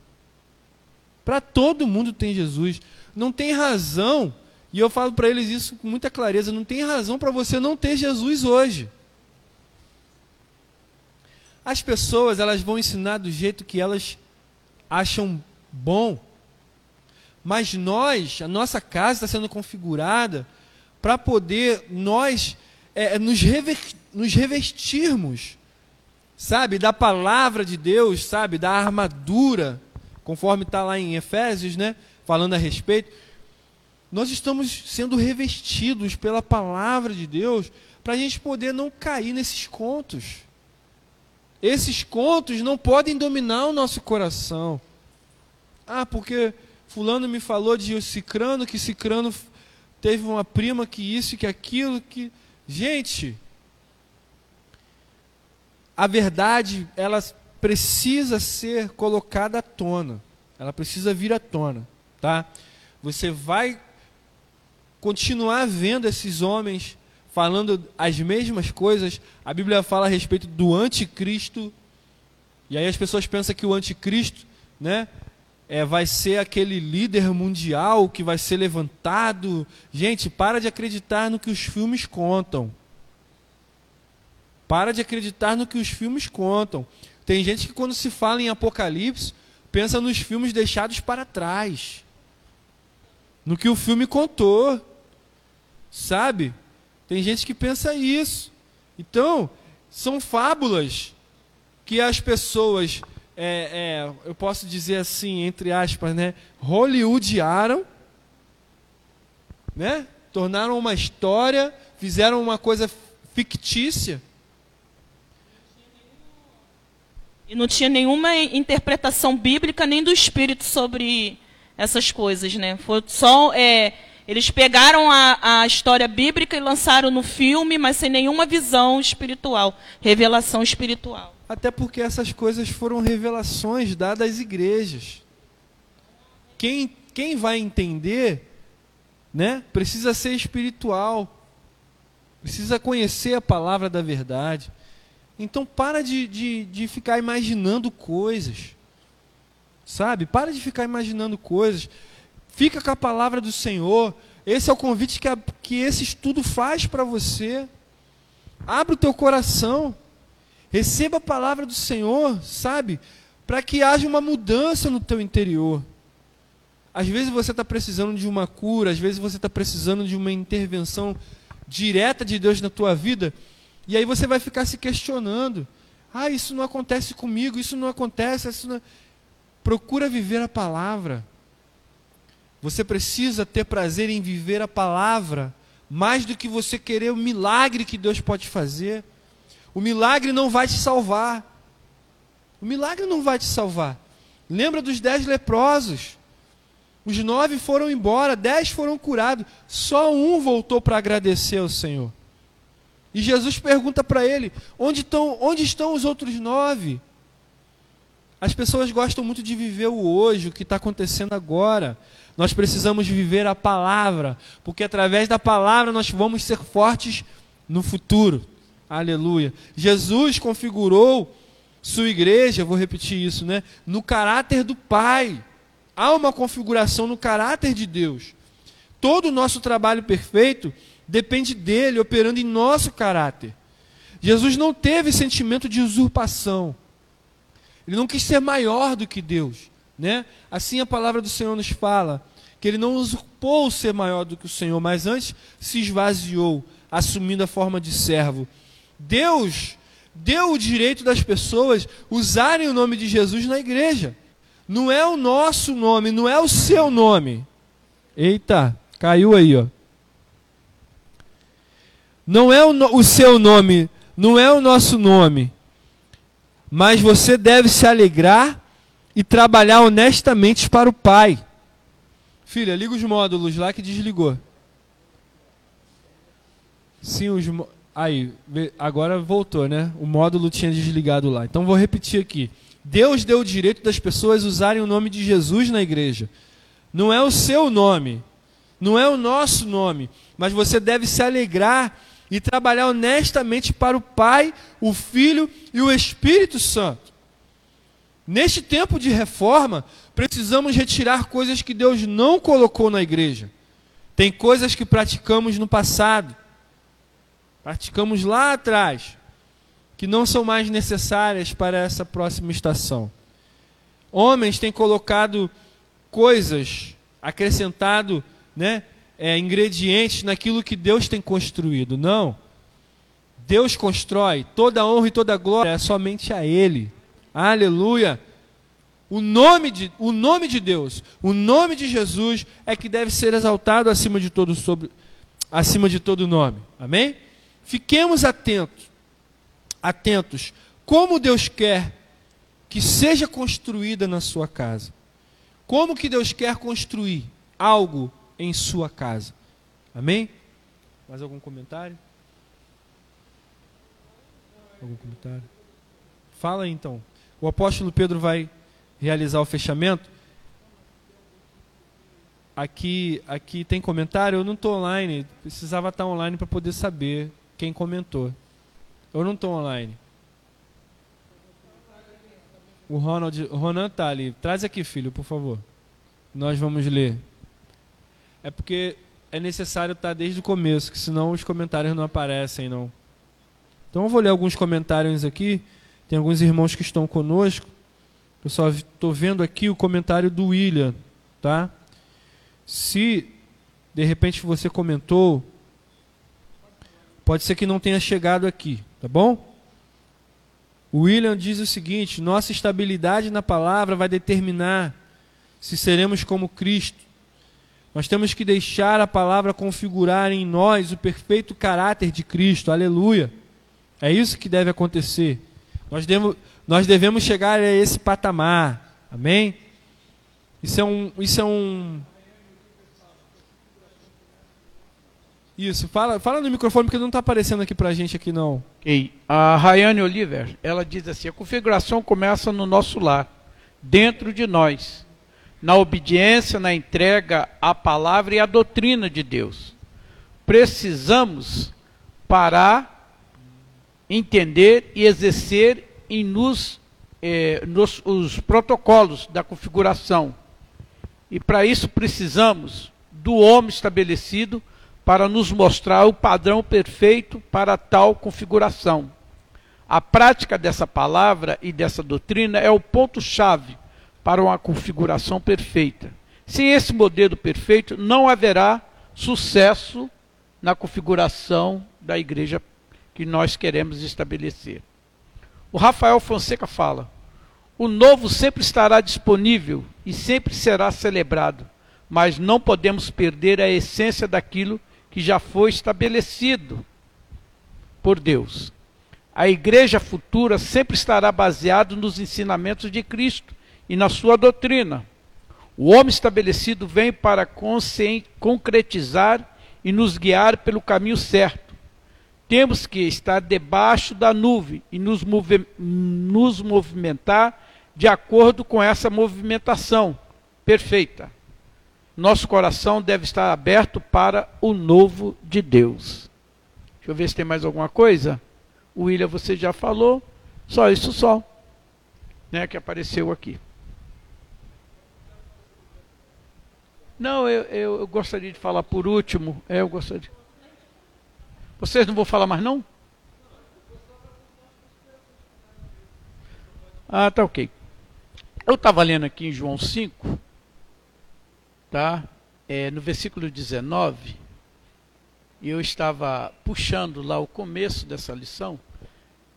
Para todo mundo tem Jesus. Não tem razão, e eu falo para eles isso com muita clareza, não tem razão para você não ter Jesus hoje. As pessoas elas vão ensinar do jeito que elas acham bom. Mas nós, a nossa casa está sendo configurada para poder nós é, nos, nos revestirmos, sabe, da palavra de Deus, sabe, da armadura, conforme está lá em Efésios, né, falando a respeito. Nós estamos sendo revestidos pela palavra de Deus para a gente poder não cair nesses contos. Esses contos não podem dominar o nosso coração. Ah, porque fulano me falou de Cicrano, que Cicrano teve uma prima que isso, que aquilo, que. Gente, a verdade, ela precisa ser colocada à tona. Ela precisa vir à tona, tá? Você vai continuar vendo esses homens falando as mesmas coisas. A Bíblia fala a respeito do anticristo. E aí as pessoas pensam que o anticristo, né, é, vai ser aquele líder mundial que vai ser levantado. Gente, para de acreditar no que os filmes contam. Para de acreditar no que os filmes contam. Tem gente que quando se fala em Apocalipse, pensa nos filmes deixados para trás. No que o filme contou. Sabe? Tem gente que pensa isso. Então, são fábulas que as pessoas, é, é, eu posso dizer assim, entre aspas, né, hollywoodiaram, né, tornaram uma história, fizeram uma coisa fictícia. E não tinha nenhuma interpretação bíblica nem do Espírito sobre essas coisas, né? Foi só é, eles pegaram a, a história bíblica e lançaram no filme, mas sem nenhuma visão espiritual, revelação espiritual. Até porque essas coisas foram revelações dadas às igrejas. Quem, quem vai entender, né, precisa ser espiritual, precisa conhecer a palavra da verdade. Então para de, de, de ficar imaginando coisas. Sabe? Para de ficar imaginando coisas. Fica com a palavra do Senhor. Esse é o convite que, a, que esse estudo faz para você. Abre o teu coração. Receba a palavra do Senhor, sabe? Para que haja uma mudança no teu interior. Às vezes você está precisando de uma cura, às vezes você está precisando de uma intervenção direta de Deus na tua vida, e aí você vai ficar se questionando: ah, isso não acontece comigo, isso não acontece, isso não... Procura viver a palavra. Você precisa ter prazer em viver a palavra, mais do que você querer o milagre que Deus pode fazer. O milagre não vai te salvar. O milagre não vai te salvar. Lembra dos dez leprosos? Os nove foram embora, dez foram curados, só um voltou para agradecer ao Senhor. E Jesus pergunta para ele: onde estão, onde estão os outros nove? As pessoas gostam muito de viver o hoje, o que está acontecendo agora. Nós precisamos viver a palavra, porque através da palavra nós vamos ser fortes no futuro. Aleluia. Jesus configurou sua igreja, vou repetir isso, né? No caráter do Pai. Há uma configuração no caráter de Deus. Todo o nosso trabalho perfeito depende dele operando em nosso caráter. Jesus não teve sentimento de usurpação. Ele não quis ser maior do que Deus, né? Assim a palavra do Senhor nos fala que ele não usurpou ser maior do que o Senhor, mas antes se esvaziou, assumindo a forma de servo. Deus deu o direito das pessoas usarem o nome de Jesus na igreja. Não é o nosso nome, não é o seu nome. Eita, caiu aí, ó. Não é o, no, o seu nome, não é o nosso nome. Mas você deve se alegrar e trabalhar honestamente para o Pai. Filha, liga os módulos lá que desligou. Sim, os aí, agora voltou, né? O módulo tinha desligado lá. Então vou repetir aqui. Deus deu o direito das pessoas usarem o nome de Jesus na igreja. Não é o seu nome, não é o nosso nome, mas você deve se alegrar e trabalhar honestamente para o Pai, o Filho e o Espírito Santo. Neste tempo de reforma, precisamos retirar coisas que Deus não colocou na igreja. Tem coisas que praticamos no passado, praticamos lá atrás, que não são mais necessárias para essa próxima estação. Homens têm colocado coisas, acrescentado né, é, ingredientes naquilo que Deus tem construído. Não. Deus constrói, toda honra e toda glória é somente a Ele. Aleluia. O nome, de, o nome de Deus, o nome de Jesus é que deve ser exaltado acima de todo, sobre, acima de todo nome. Amém? Fiquemos atentos, atentos. Como Deus quer que seja construída na sua casa? Como que Deus quer construir algo em sua casa? Amém? Mais algum comentário? Algum comentário? Fala aí, então. O apóstolo Pedro vai realizar o fechamento. aqui, aqui tem comentário, eu não estou online. Precisava estar online para poder saber quem comentou. Eu não estou online. O Ronald, o Ronan está ali. Traz aqui, filho, por favor. Nós vamos ler. É porque é necessário estar desde o começo, que senão os comentários não aparecem, não. Então eu vou ler alguns comentários aqui. Tem alguns irmãos que estão conosco. Só estou vendo aqui o comentário do William, tá? Se de repente você comentou, pode ser que não tenha chegado aqui, tá bom? O William diz o seguinte: nossa estabilidade na palavra vai determinar se seremos como Cristo. Nós temos que deixar a palavra configurar em nós o perfeito caráter de Cristo. Aleluia. É isso que deve acontecer. Nós, devemos, nós devemos chegar a esse patamar. Amém? Isso é um. Isso é um Isso, fala, fala no microfone porque não está aparecendo aqui para a gente aqui não. Ok. A Rayane Oliver, ela diz assim, a configuração começa no nosso lar, dentro de nós, na obediência, na entrega à palavra e à doutrina de Deus. Precisamos parar, entender e exercer em nos, eh, nos os protocolos da configuração. E para isso precisamos do homem estabelecido para nos mostrar o padrão perfeito para tal configuração. A prática dessa palavra e dessa doutrina é o ponto-chave para uma configuração perfeita. Sem esse modelo perfeito, não haverá sucesso na configuração da igreja que nós queremos estabelecer. O Rafael Fonseca fala: o novo sempre estará disponível e sempre será celebrado, mas não podemos perder a essência daquilo que já foi estabelecido por Deus. A igreja futura sempre estará baseada nos ensinamentos de Cristo e na sua doutrina. O homem estabelecido vem para concretizar e nos guiar pelo caminho certo. Temos que estar debaixo da nuvem e nos, movi nos movimentar de acordo com essa movimentação perfeita nosso coração deve estar aberto para o novo de Deus. Deixa eu ver se tem mais alguma coisa. O William, você já falou. Só isso só. Né, que apareceu aqui. Não, eu, eu, eu gostaria de falar por último. É, eu gostaria. Vocês não vão falar mais não? Ah, tá ok. Eu estava lendo aqui em João 5 tá? É, no versículo 19, eu estava puxando lá o começo dessa lição.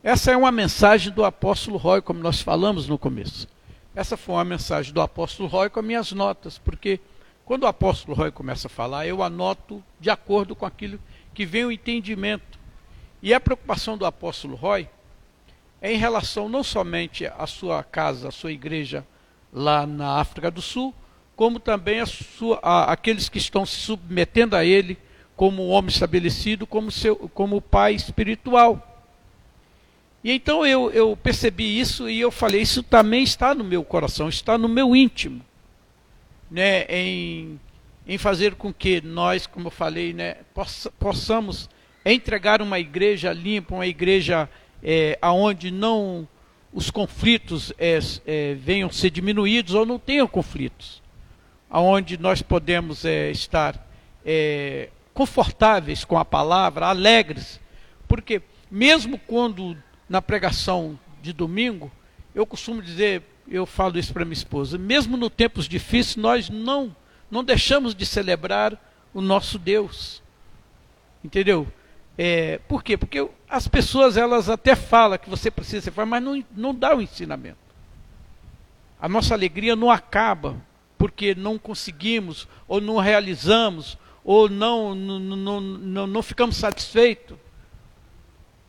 Essa é uma mensagem do apóstolo Roy, como nós falamos no começo. Essa foi uma mensagem do apóstolo Roy com as minhas notas, porque quando o apóstolo Roy começa a falar, eu anoto de acordo com aquilo que vem o entendimento. E a preocupação do apóstolo Roy é em relação não somente à sua casa, à sua igreja lá na África do Sul, como também a sua, a, aqueles que estão se submetendo a ele como homem estabelecido, como, seu, como pai espiritual. E então eu, eu percebi isso e eu falei, isso também está no meu coração, está no meu íntimo, né, em, em fazer com que nós, como eu falei, né, possa, possamos entregar uma igreja limpa, uma igreja é, aonde não os conflitos é, é, venham ser diminuídos ou não tenham conflitos onde nós podemos é, estar é, confortáveis com a palavra, alegres, porque mesmo quando na pregação de domingo, eu costumo dizer, eu falo isso para minha esposa, mesmo nos tempos difíceis, nós não, não deixamos de celebrar o nosso Deus. Entendeu? É, por quê? Porque as pessoas elas até falam que você precisa ser mas não, não dá o ensinamento. A nossa alegria não acaba porque não conseguimos, ou não realizamos, ou não, não, não, não, não ficamos satisfeitos.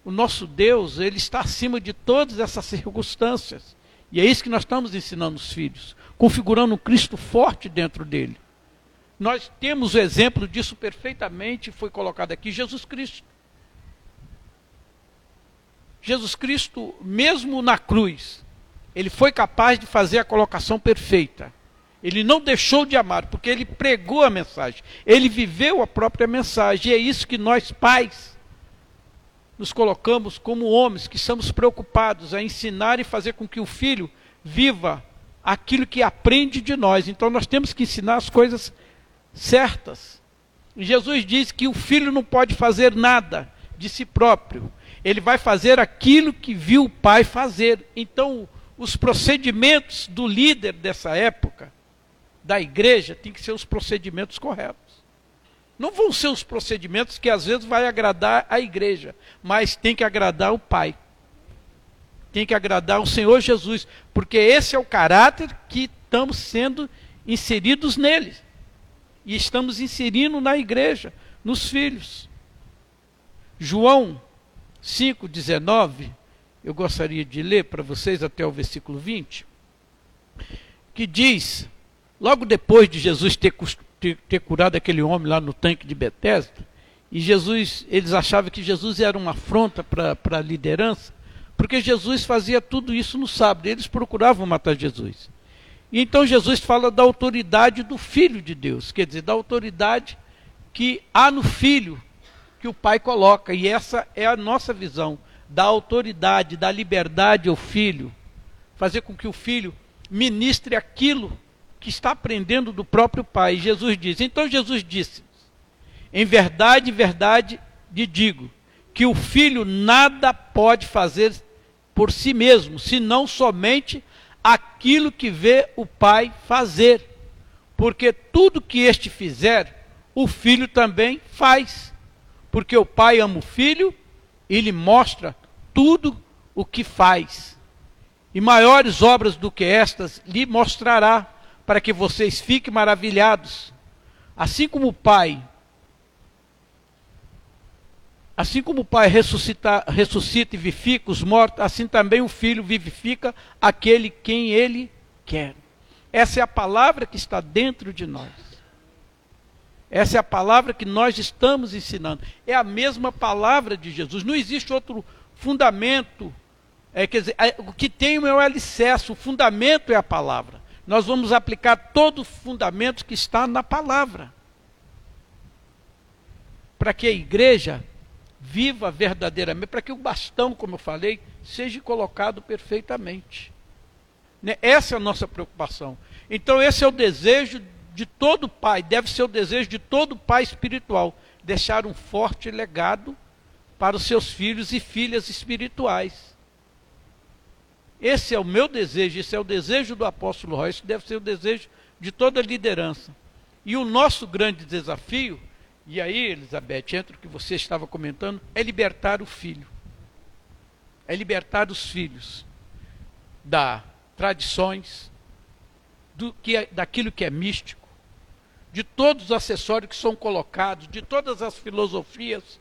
O nosso Deus, Ele está acima de todas essas circunstâncias. E é isso que nós estamos ensinando os filhos, configurando um Cristo forte dentro dele. Nós temos o exemplo disso perfeitamente, foi colocado aqui, Jesus Cristo. Jesus Cristo, mesmo na cruz, ele foi capaz de fazer a colocação perfeita. Ele não deixou de amar, porque ele pregou a mensagem. Ele viveu a própria mensagem. E é isso que nós, pais, nos colocamos como homens que estamos preocupados a ensinar e fazer com que o filho viva aquilo que aprende de nós. Então nós temos que ensinar as coisas certas. Jesus diz que o filho não pode fazer nada de si próprio. Ele vai fazer aquilo que viu o pai fazer. Então, os procedimentos do líder dessa época da igreja tem que ser os procedimentos corretos. Não vão ser os procedimentos que às vezes vai agradar a igreja, mas tem que agradar o Pai. Tem que agradar o Senhor Jesus, porque esse é o caráter que estamos sendo inseridos nele. E estamos inserindo na igreja, nos filhos. João 5,19, eu gostaria de ler para vocês até o versículo 20, que diz: Logo depois de Jesus ter, ter, ter curado aquele homem lá no tanque de Betesda, e Jesus, eles achavam que Jesus era uma afronta para a liderança, porque Jesus fazia tudo isso no sábado, eles procuravam matar Jesus. Então Jesus fala da autoridade do Filho de Deus, quer dizer, da autoridade que há no Filho que o Pai coloca, e essa é a nossa visão da autoridade, da liberdade ao Filho, fazer com que o Filho ministre aquilo que está aprendendo do próprio Pai. Jesus diz: Então Jesus disse: Em verdade, verdade lhe digo, que o filho nada pode fazer por si mesmo, senão somente aquilo que vê o Pai fazer. Porque tudo que este fizer, o filho também faz. Porque o Pai ama o filho e lhe mostra tudo o que faz. E maiores obras do que estas lhe mostrará para que vocês fiquem maravilhados. Assim como o Pai, assim como o Pai ressuscita, ressuscita e vivifica os mortos, assim também o Filho vivifica aquele quem ele quer. Essa é a palavra que está dentro de nós. Essa é a palavra que nós estamos ensinando. É a mesma palavra de Jesus. Não existe outro fundamento. É, quer dizer, é, o que tem é o alicerce, o fundamento é a palavra nós vamos aplicar todo o fundamento que está na palavra. Para que a igreja viva verdadeiramente, para que o bastão, como eu falei, seja colocado perfeitamente. Né? Essa é a nossa preocupação. Então, esse é o desejo de todo pai, deve ser o desejo de todo pai espiritual, deixar um forte legado para os seus filhos e filhas espirituais. Esse é o meu desejo, esse é o desejo do apóstolo Roy, isso deve ser o desejo de toda liderança. E o nosso grande desafio, e aí, Elizabeth, entra o que você estava comentando, é libertar o filho. É libertar os filhos da tradições, do que é, daquilo que é místico, de todos os acessórios que são colocados, de todas as filosofias,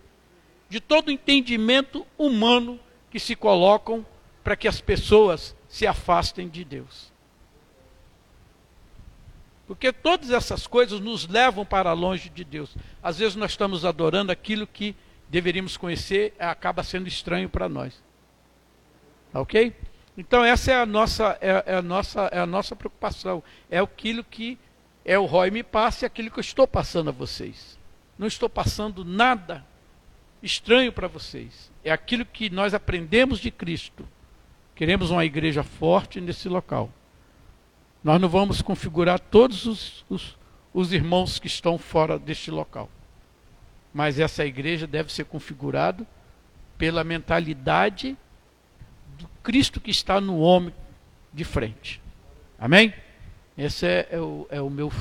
de todo o entendimento humano que se colocam para que as pessoas se afastem de Deus. Porque todas essas coisas nos levam para longe de Deus. Às vezes nós estamos adorando aquilo que deveríamos conhecer, acaba sendo estranho para nós. Ok? Então essa é a nossa, é, é, a nossa, é a nossa preocupação. É aquilo que é o Roy me passa e aquilo que eu estou passando a vocês. Não estou passando nada estranho para vocês. É aquilo que nós aprendemos de Cristo. Queremos uma igreja forte nesse local. Nós não vamos configurar todos os, os, os irmãos que estão fora deste local. Mas essa igreja deve ser configurada pela mentalidade do Cristo que está no homem de frente. Amém? Esse é, é, o, é, o, meu,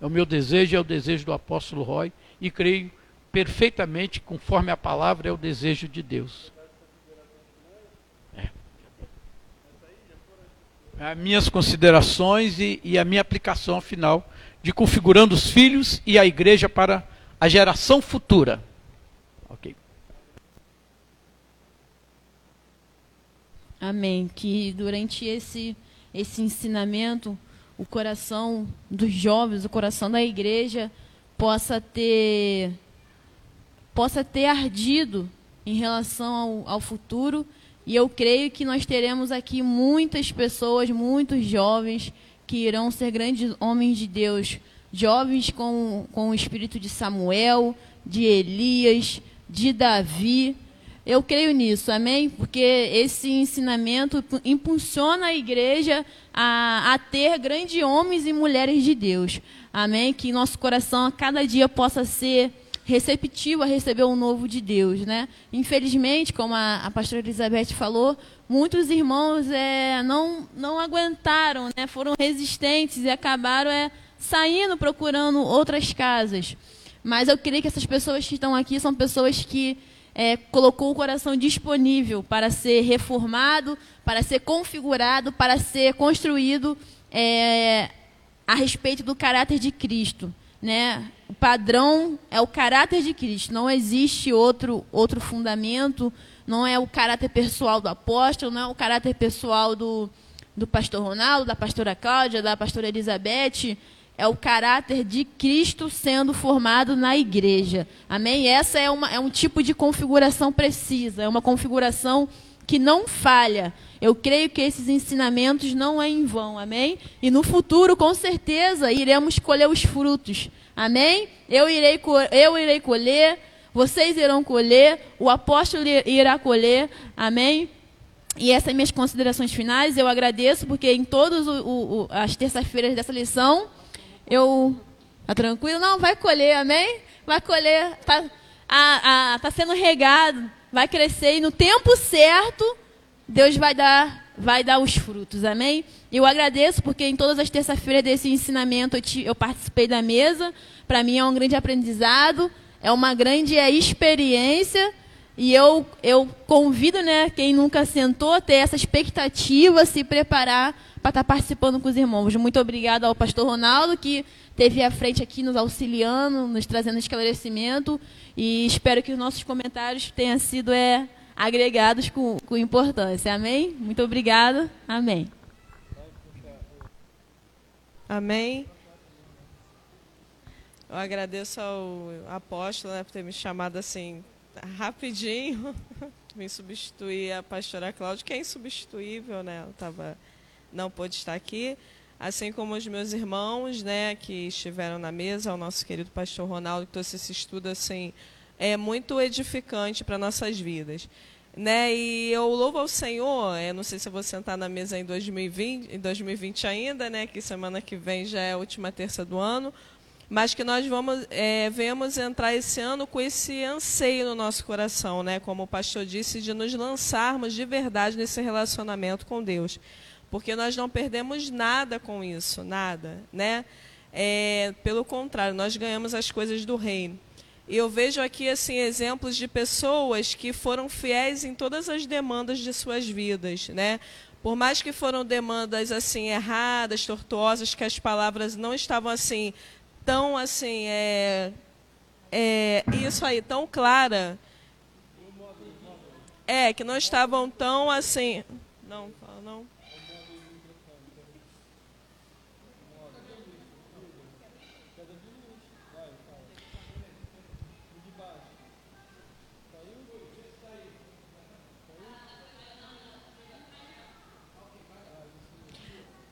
é o meu desejo, é o desejo do apóstolo Roy, e creio perfeitamente, conforme a palavra, é o desejo de Deus. As minhas considerações e, e a minha aplicação final de configurando os filhos e a igreja para a geração futura. Ok. Amém. Que durante esse, esse ensinamento, o coração dos jovens, o coração da igreja, possa ter, possa ter ardido em relação ao, ao futuro e eu creio que nós teremos aqui muitas pessoas, muitos jovens que irão ser grandes homens de Deus, jovens com, com o espírito de Samuel, de Elias, de Davi. Eu creio nisso, amém? Porque esse ensinamento impulsiona a igreja a, a ter grandes homens e mulheres de Deus. Amém? Que nosso coração a cada dia possa ser receptivo a receber o novo de Deus, né? Infelizmente, como a, a pastora Elizabeth falou, muitos irmãos é, não, não aguentaram, né? Foram resistentes e acabaram é, saindo procurando outras casas. Mas eu creio que essas pessoas que estão aqui são pessoas que é, colocou o coração disponível para ser reformado, para ser configurado, para ser construído é, a respeito do caráter de Cristo. Né? O padrão é o caráter de Cristo, não existe outro, outro fundamento, não é o caráter pessoal do apóstolo, não é o caráter pessoal do, do pastor Ronaldo, da pastora Cláudia, da pastora Elizabeth, é o caráter de Cristo sendo formado na igreja. Amém? Essa é, uma, é um tipo de configuração precisa, é uma configuração que não falha. Eu creio que esses ensinamentos não é em vão, amém? E no futuro, com certeza, iremos colher os frutos, amém? Eu irei, eu irei colher, vocês irão colher, o apóstolo irá colher, amém? E essas minhas considerações finais, eu agradeço, porque em todas as terças-feiras dessa lição, eu. Tá tranquilo? Não, vai colher, amém? Vai colher. Tá, a, a, tá sendo regado, vai crescer e no tempo certo, Deus vai dar, vai dar os frutos, amém? Eu agradeço porque em todas as terças-feiras desse ensinamento eu, te, eu participei da mesa. Para mim é um grande aprendizado, é uma grande experiência. E eu, eu convido né, quem nunca sentou a ter essa expectativa, se preparar para estar tá participando com os irmãos. Muito obrigada ao pastor Ronaldo, que esteve à frente aqui nos auxiliando, nos trazendo esclarecimento. E espero que os nossos comentários tenham sido é, agregados com, com importância. Amém? Muito obrigada. Amém. Amém. Eu agradeço ao apóstolo né, por ter me chamado assim rapidinho. me substituir a pastora Cláudia, que é insubstituível, né? Ela estava não pôde estar aqui, assim como os meus irmãos, né, que estiveram na mesa, o nosso querido pastor Ronaldo, que trouxe esse estudo assim, é muito edificante para nossas vidas. Né? E eu louvo ao Senhor, eu não sei se eu vou sentar na mesa em 2020, em 2020 ainda, né, que semana que vem já é a última terça do ano, mas que nós vamos é, venhamos entrar esse ano com esse anseio no nosso coração, né, como o pastor disse, de nos lançarmos de verdade nesse relacionamento com Deus porque nós não perdemos nada com isso, nada, né? É, pelo contrário, nós ganhamos as coisas do reino. E eu vejo aqui assim exemplos de pessoas que foram fiéis em todas as demandas de suas vidas, né? Por mais que foram demandas assim erradas, tortuosas, que as palavras não estavam assim tão assim é, é isso aí tão clara, é que não estavam tão assim, não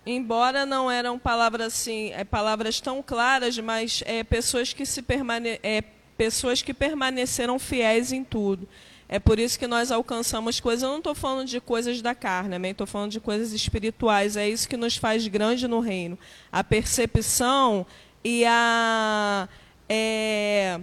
embora não eram palavras assim, é, palavras tão claras, mas é, pessoas que se permane é, pessoas que permaneceram fiéis em tudo. É por isso que nós alcançamos coisas. Eu não estou falando de coisas da carne, amém? Estou falando de coisas espirituais. É isso que nos faz grande no reino. A percepção e a. É,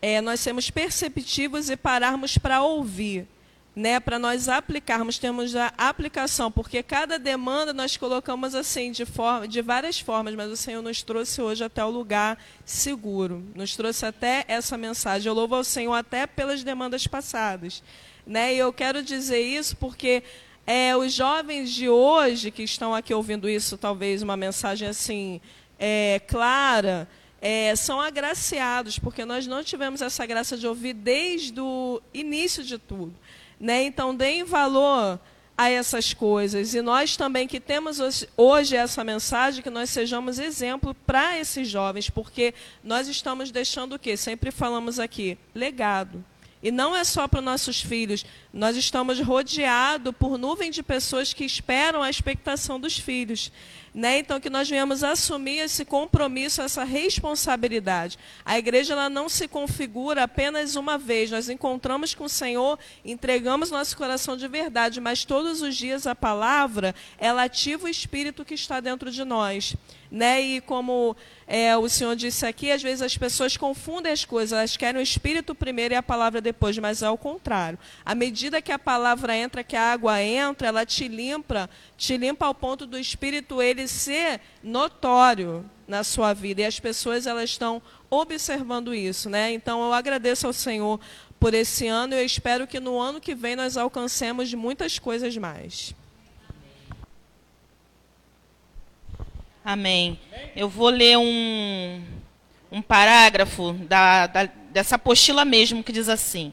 é, nós sermos perceptivos e pararmos para ouvir né, para nós aplicarmos, temos a aplicação, porque cada demanda nós colocamos assim, de, forma, de várias formas, mas o Senhor nos trouxe hoje até o lugar seguro, nos trouxe até essa mensagem. Eu louvo ao Senhor até pelas demandas passadas. Né, e eu quero dizer isso porque é, os jovens de hoje que estão aqui ouvindo isso, talvez uma mensagem assim é, clara, é, são agraciados, porque nós não tivemos essa graça de ouvir desde o início de tudo. Né? Então, deem valor a essas coisas. E nós também que temos hoje essa mensagem, que nós sejamos exemplo para esses jovens, porque nós estamos deixando o quê? Sempre falamos aqui, legado. E não é só para nossos filhos, nós estamos rodeados por nuvem de pessoas que esperam a expectação dos filhos. Né? Então, que nós venhamos assumir esse compromisso, essa responsabilidade. A igreja ela não se configura apenas uma vez. Nós encontramos com o Senhor, entregamos nosso coração de verdade, mas todos os dias a palavra, ela ativa o espírito que está dentro de nós. Né? E como é, o Senhor disse aqui, às vezes as pessoas confundem as coisas, elas querem o Espírito primeiro e a palavra depois, mas é o contrário. À medida que a palavra entra, que a água entra, ela te limpa, te limpa ao ponto do Espírito ele ser notório na sua vida. E as pessoas elas estão observando isso. Né? Então eu agradeço ao Senhor por esse ano e eu espero que no ano que vem nós alcancemos muitas coisas mais. Amém. Eu vou ler um, um parágrafo da, da, dessa apostila mesmo que diz assim: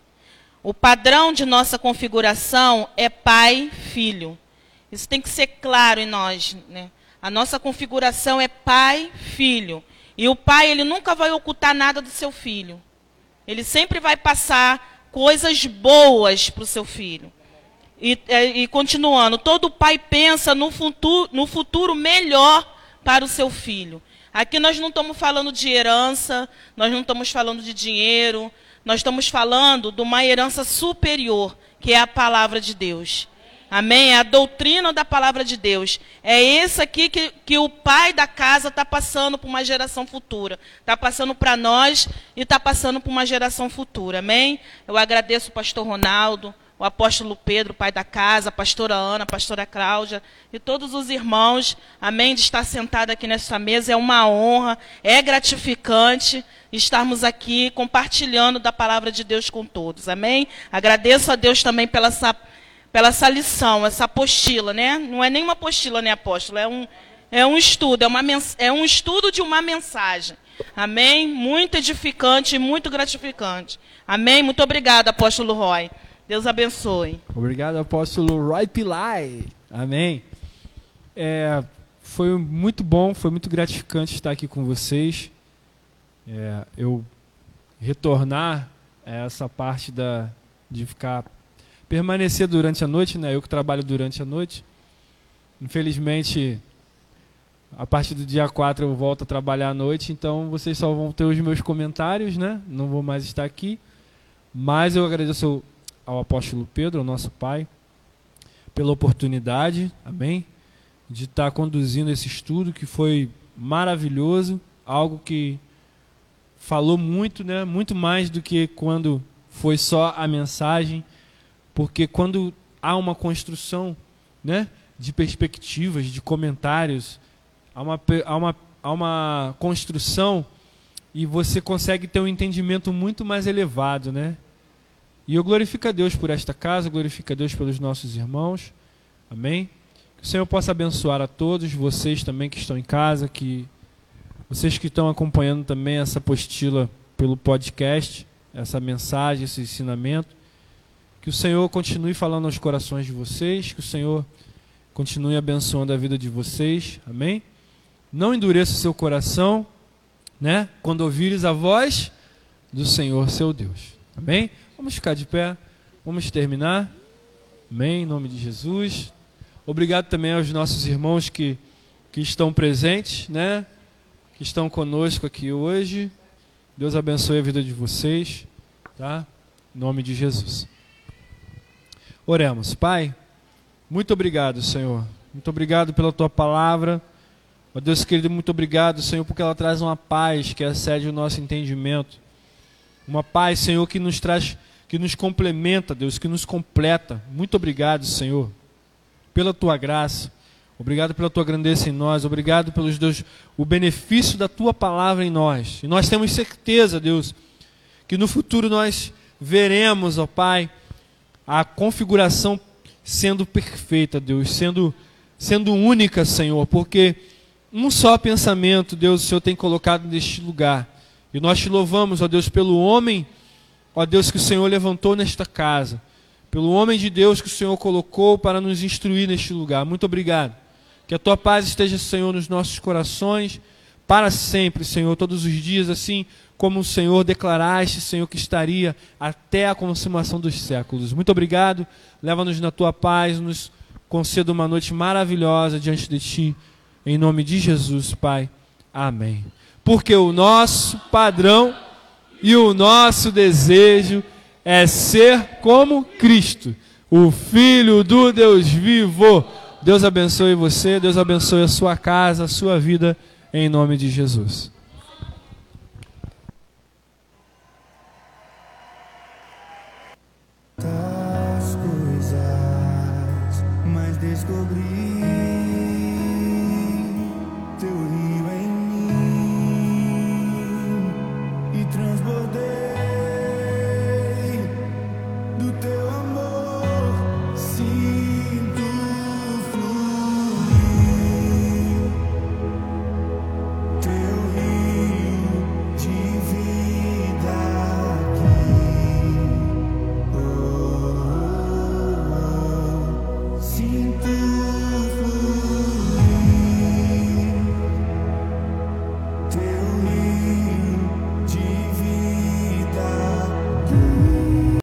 O padrão de nossa configuração é pai-filho. Isso tem que ser claro em nós. Né? A nossa configuração é pai-filho. E o pai, ele nunca vai ocultar nada do seu filho. Ele sempre vai passar coisas boas para o seu filho. E, é, e, continuando, todo pai pensa no futuro, no futuro melhor para o seu filho. Aqui nós não estamos falando de herança, nós não estamos falando de dinheiro, nós estamos falando de uma herança superior, que é a palavra de Deus. Amém? É a doutrina da palavra de Deus. É esse aqui que, que o pai da casa está passando para uma geração futura. Está passando para nós e está passando para uma geração futura. Amém? Eu agradeço o pastor Ronaldo, o apóstolo Pedro, pai da casa, a pastora Ana, a pastora Cláudia e todos os irmãos, amém, de estar sentado aqui nessa mesa. É uma honra, é gratificante estarmos aqui compartilhando da palavra de Deus com todos, amém? Agradeço a Deus também pela essa, pela essa lição, essa apostila, né? Não é nem uma apostila, né, apóstolo? É um, é um estudo, é, uma, é um estudo de uma mensagem. Amém? Muito edificante e muito gratificante. Amém? Muito obrigada, apóstolo Roy. Deus abençoe. Obrigado, apóstolo Roy Pillai. Amém. É, foi muito bom, foi muito gratificante estar aqui com vocês. É, eu retornar a essa parte da, de ficar permanecer durante a noite, né? Eu que trabalho durante a noite. Infelizmente, a partir do dia 4 eu volto a trabalhar à noite, então vocês só vão ter os meus comentários, né? Não vou mais estar aqui. Mas eu agradeço ao apóstolo Pedro, ao nosso pai, pela oportunidade, amém, de estar conduzindo esse estudo que foi maravilhoso, algo que falou muito, né, muito mais do que quando foi só a mensagem, porque quando há uma construção, né, de perspectivas, de comentários, há uma, há uma, há uma construção e você consegue ter um entendimento muito mais elevado, né? E eu glorifico a Deus por esta casa, glorifico a Deus pelos nossos irmãos. Amém? Que o Senhor possa abençoar a todos, vocês também que estão em casa, que vocês que estão acompanhando também essa apostila pelo podcast, essa mensagem, esse ensinamento. Que o Senhor continue falando aos corações de vocês, que o Senhor continue abençoando a vida de vocês. Amém? Não endureça o seu coração, né? Quando ouvires a voz do Senhor, seu Deus. Amém? Vamos ficar de pé, vamos terminar. Amém, em nome de Jesus. Obrigado também aos nossos irmãos que, que estão presentes, né? Que estão conosco aqui hoje. Deus abençoe a vida de vocês, tá? Em nome de Jesus. Oremos. Pai, muito obrigado, Senhor. Muito obrigado pela tua palavra. Ó Deus querido, muito obrigado, Senhor, porque ela traz uma paz que excede o nosso entendimento. Uma paz, Senhor, que nos traz que nos complementa, Deus, que nos completa. Muito obrigado, Senhor, pela tua graça. Obrigado pela tua grandeza em nós. Obrigado pelos Deus, o benefício da tua palavra em nós. E nós temos certeza, Deus, que no futuro nós veremos, ó Pai, a configuração sendo perfeita, Deus, sendo sendo única, Senhor, porque um só pensamento, Deus, o Senhor tem colocado neste lugar. E nós te louvamos, ó Deus, pelo homem Ó Deus, que o Senhor levantou nesta casa, pelo homem de Deus que o Senhor colocou para nos instruir neste lugar. Muito obrigado. Que a tua paz esteja, Senhor, nos nossos corações. para sempre, Senhor, todos os dias, assim como o Senhor declaraste, Senhor, que estaria até a consumação dos séculos. Muito obrigado. Leva-nos na tua paz, nos conceda uma noite maravilhosa diante de ti. Em nome de Jesus, Pai. Amém. Porque o nosso padrão e o nosso desejo é ser como Cristo, o Filho do Deus vivo. Deus abençoe você, Deus abençoe a sua casa, a sua vida, em nome de Jesus. Das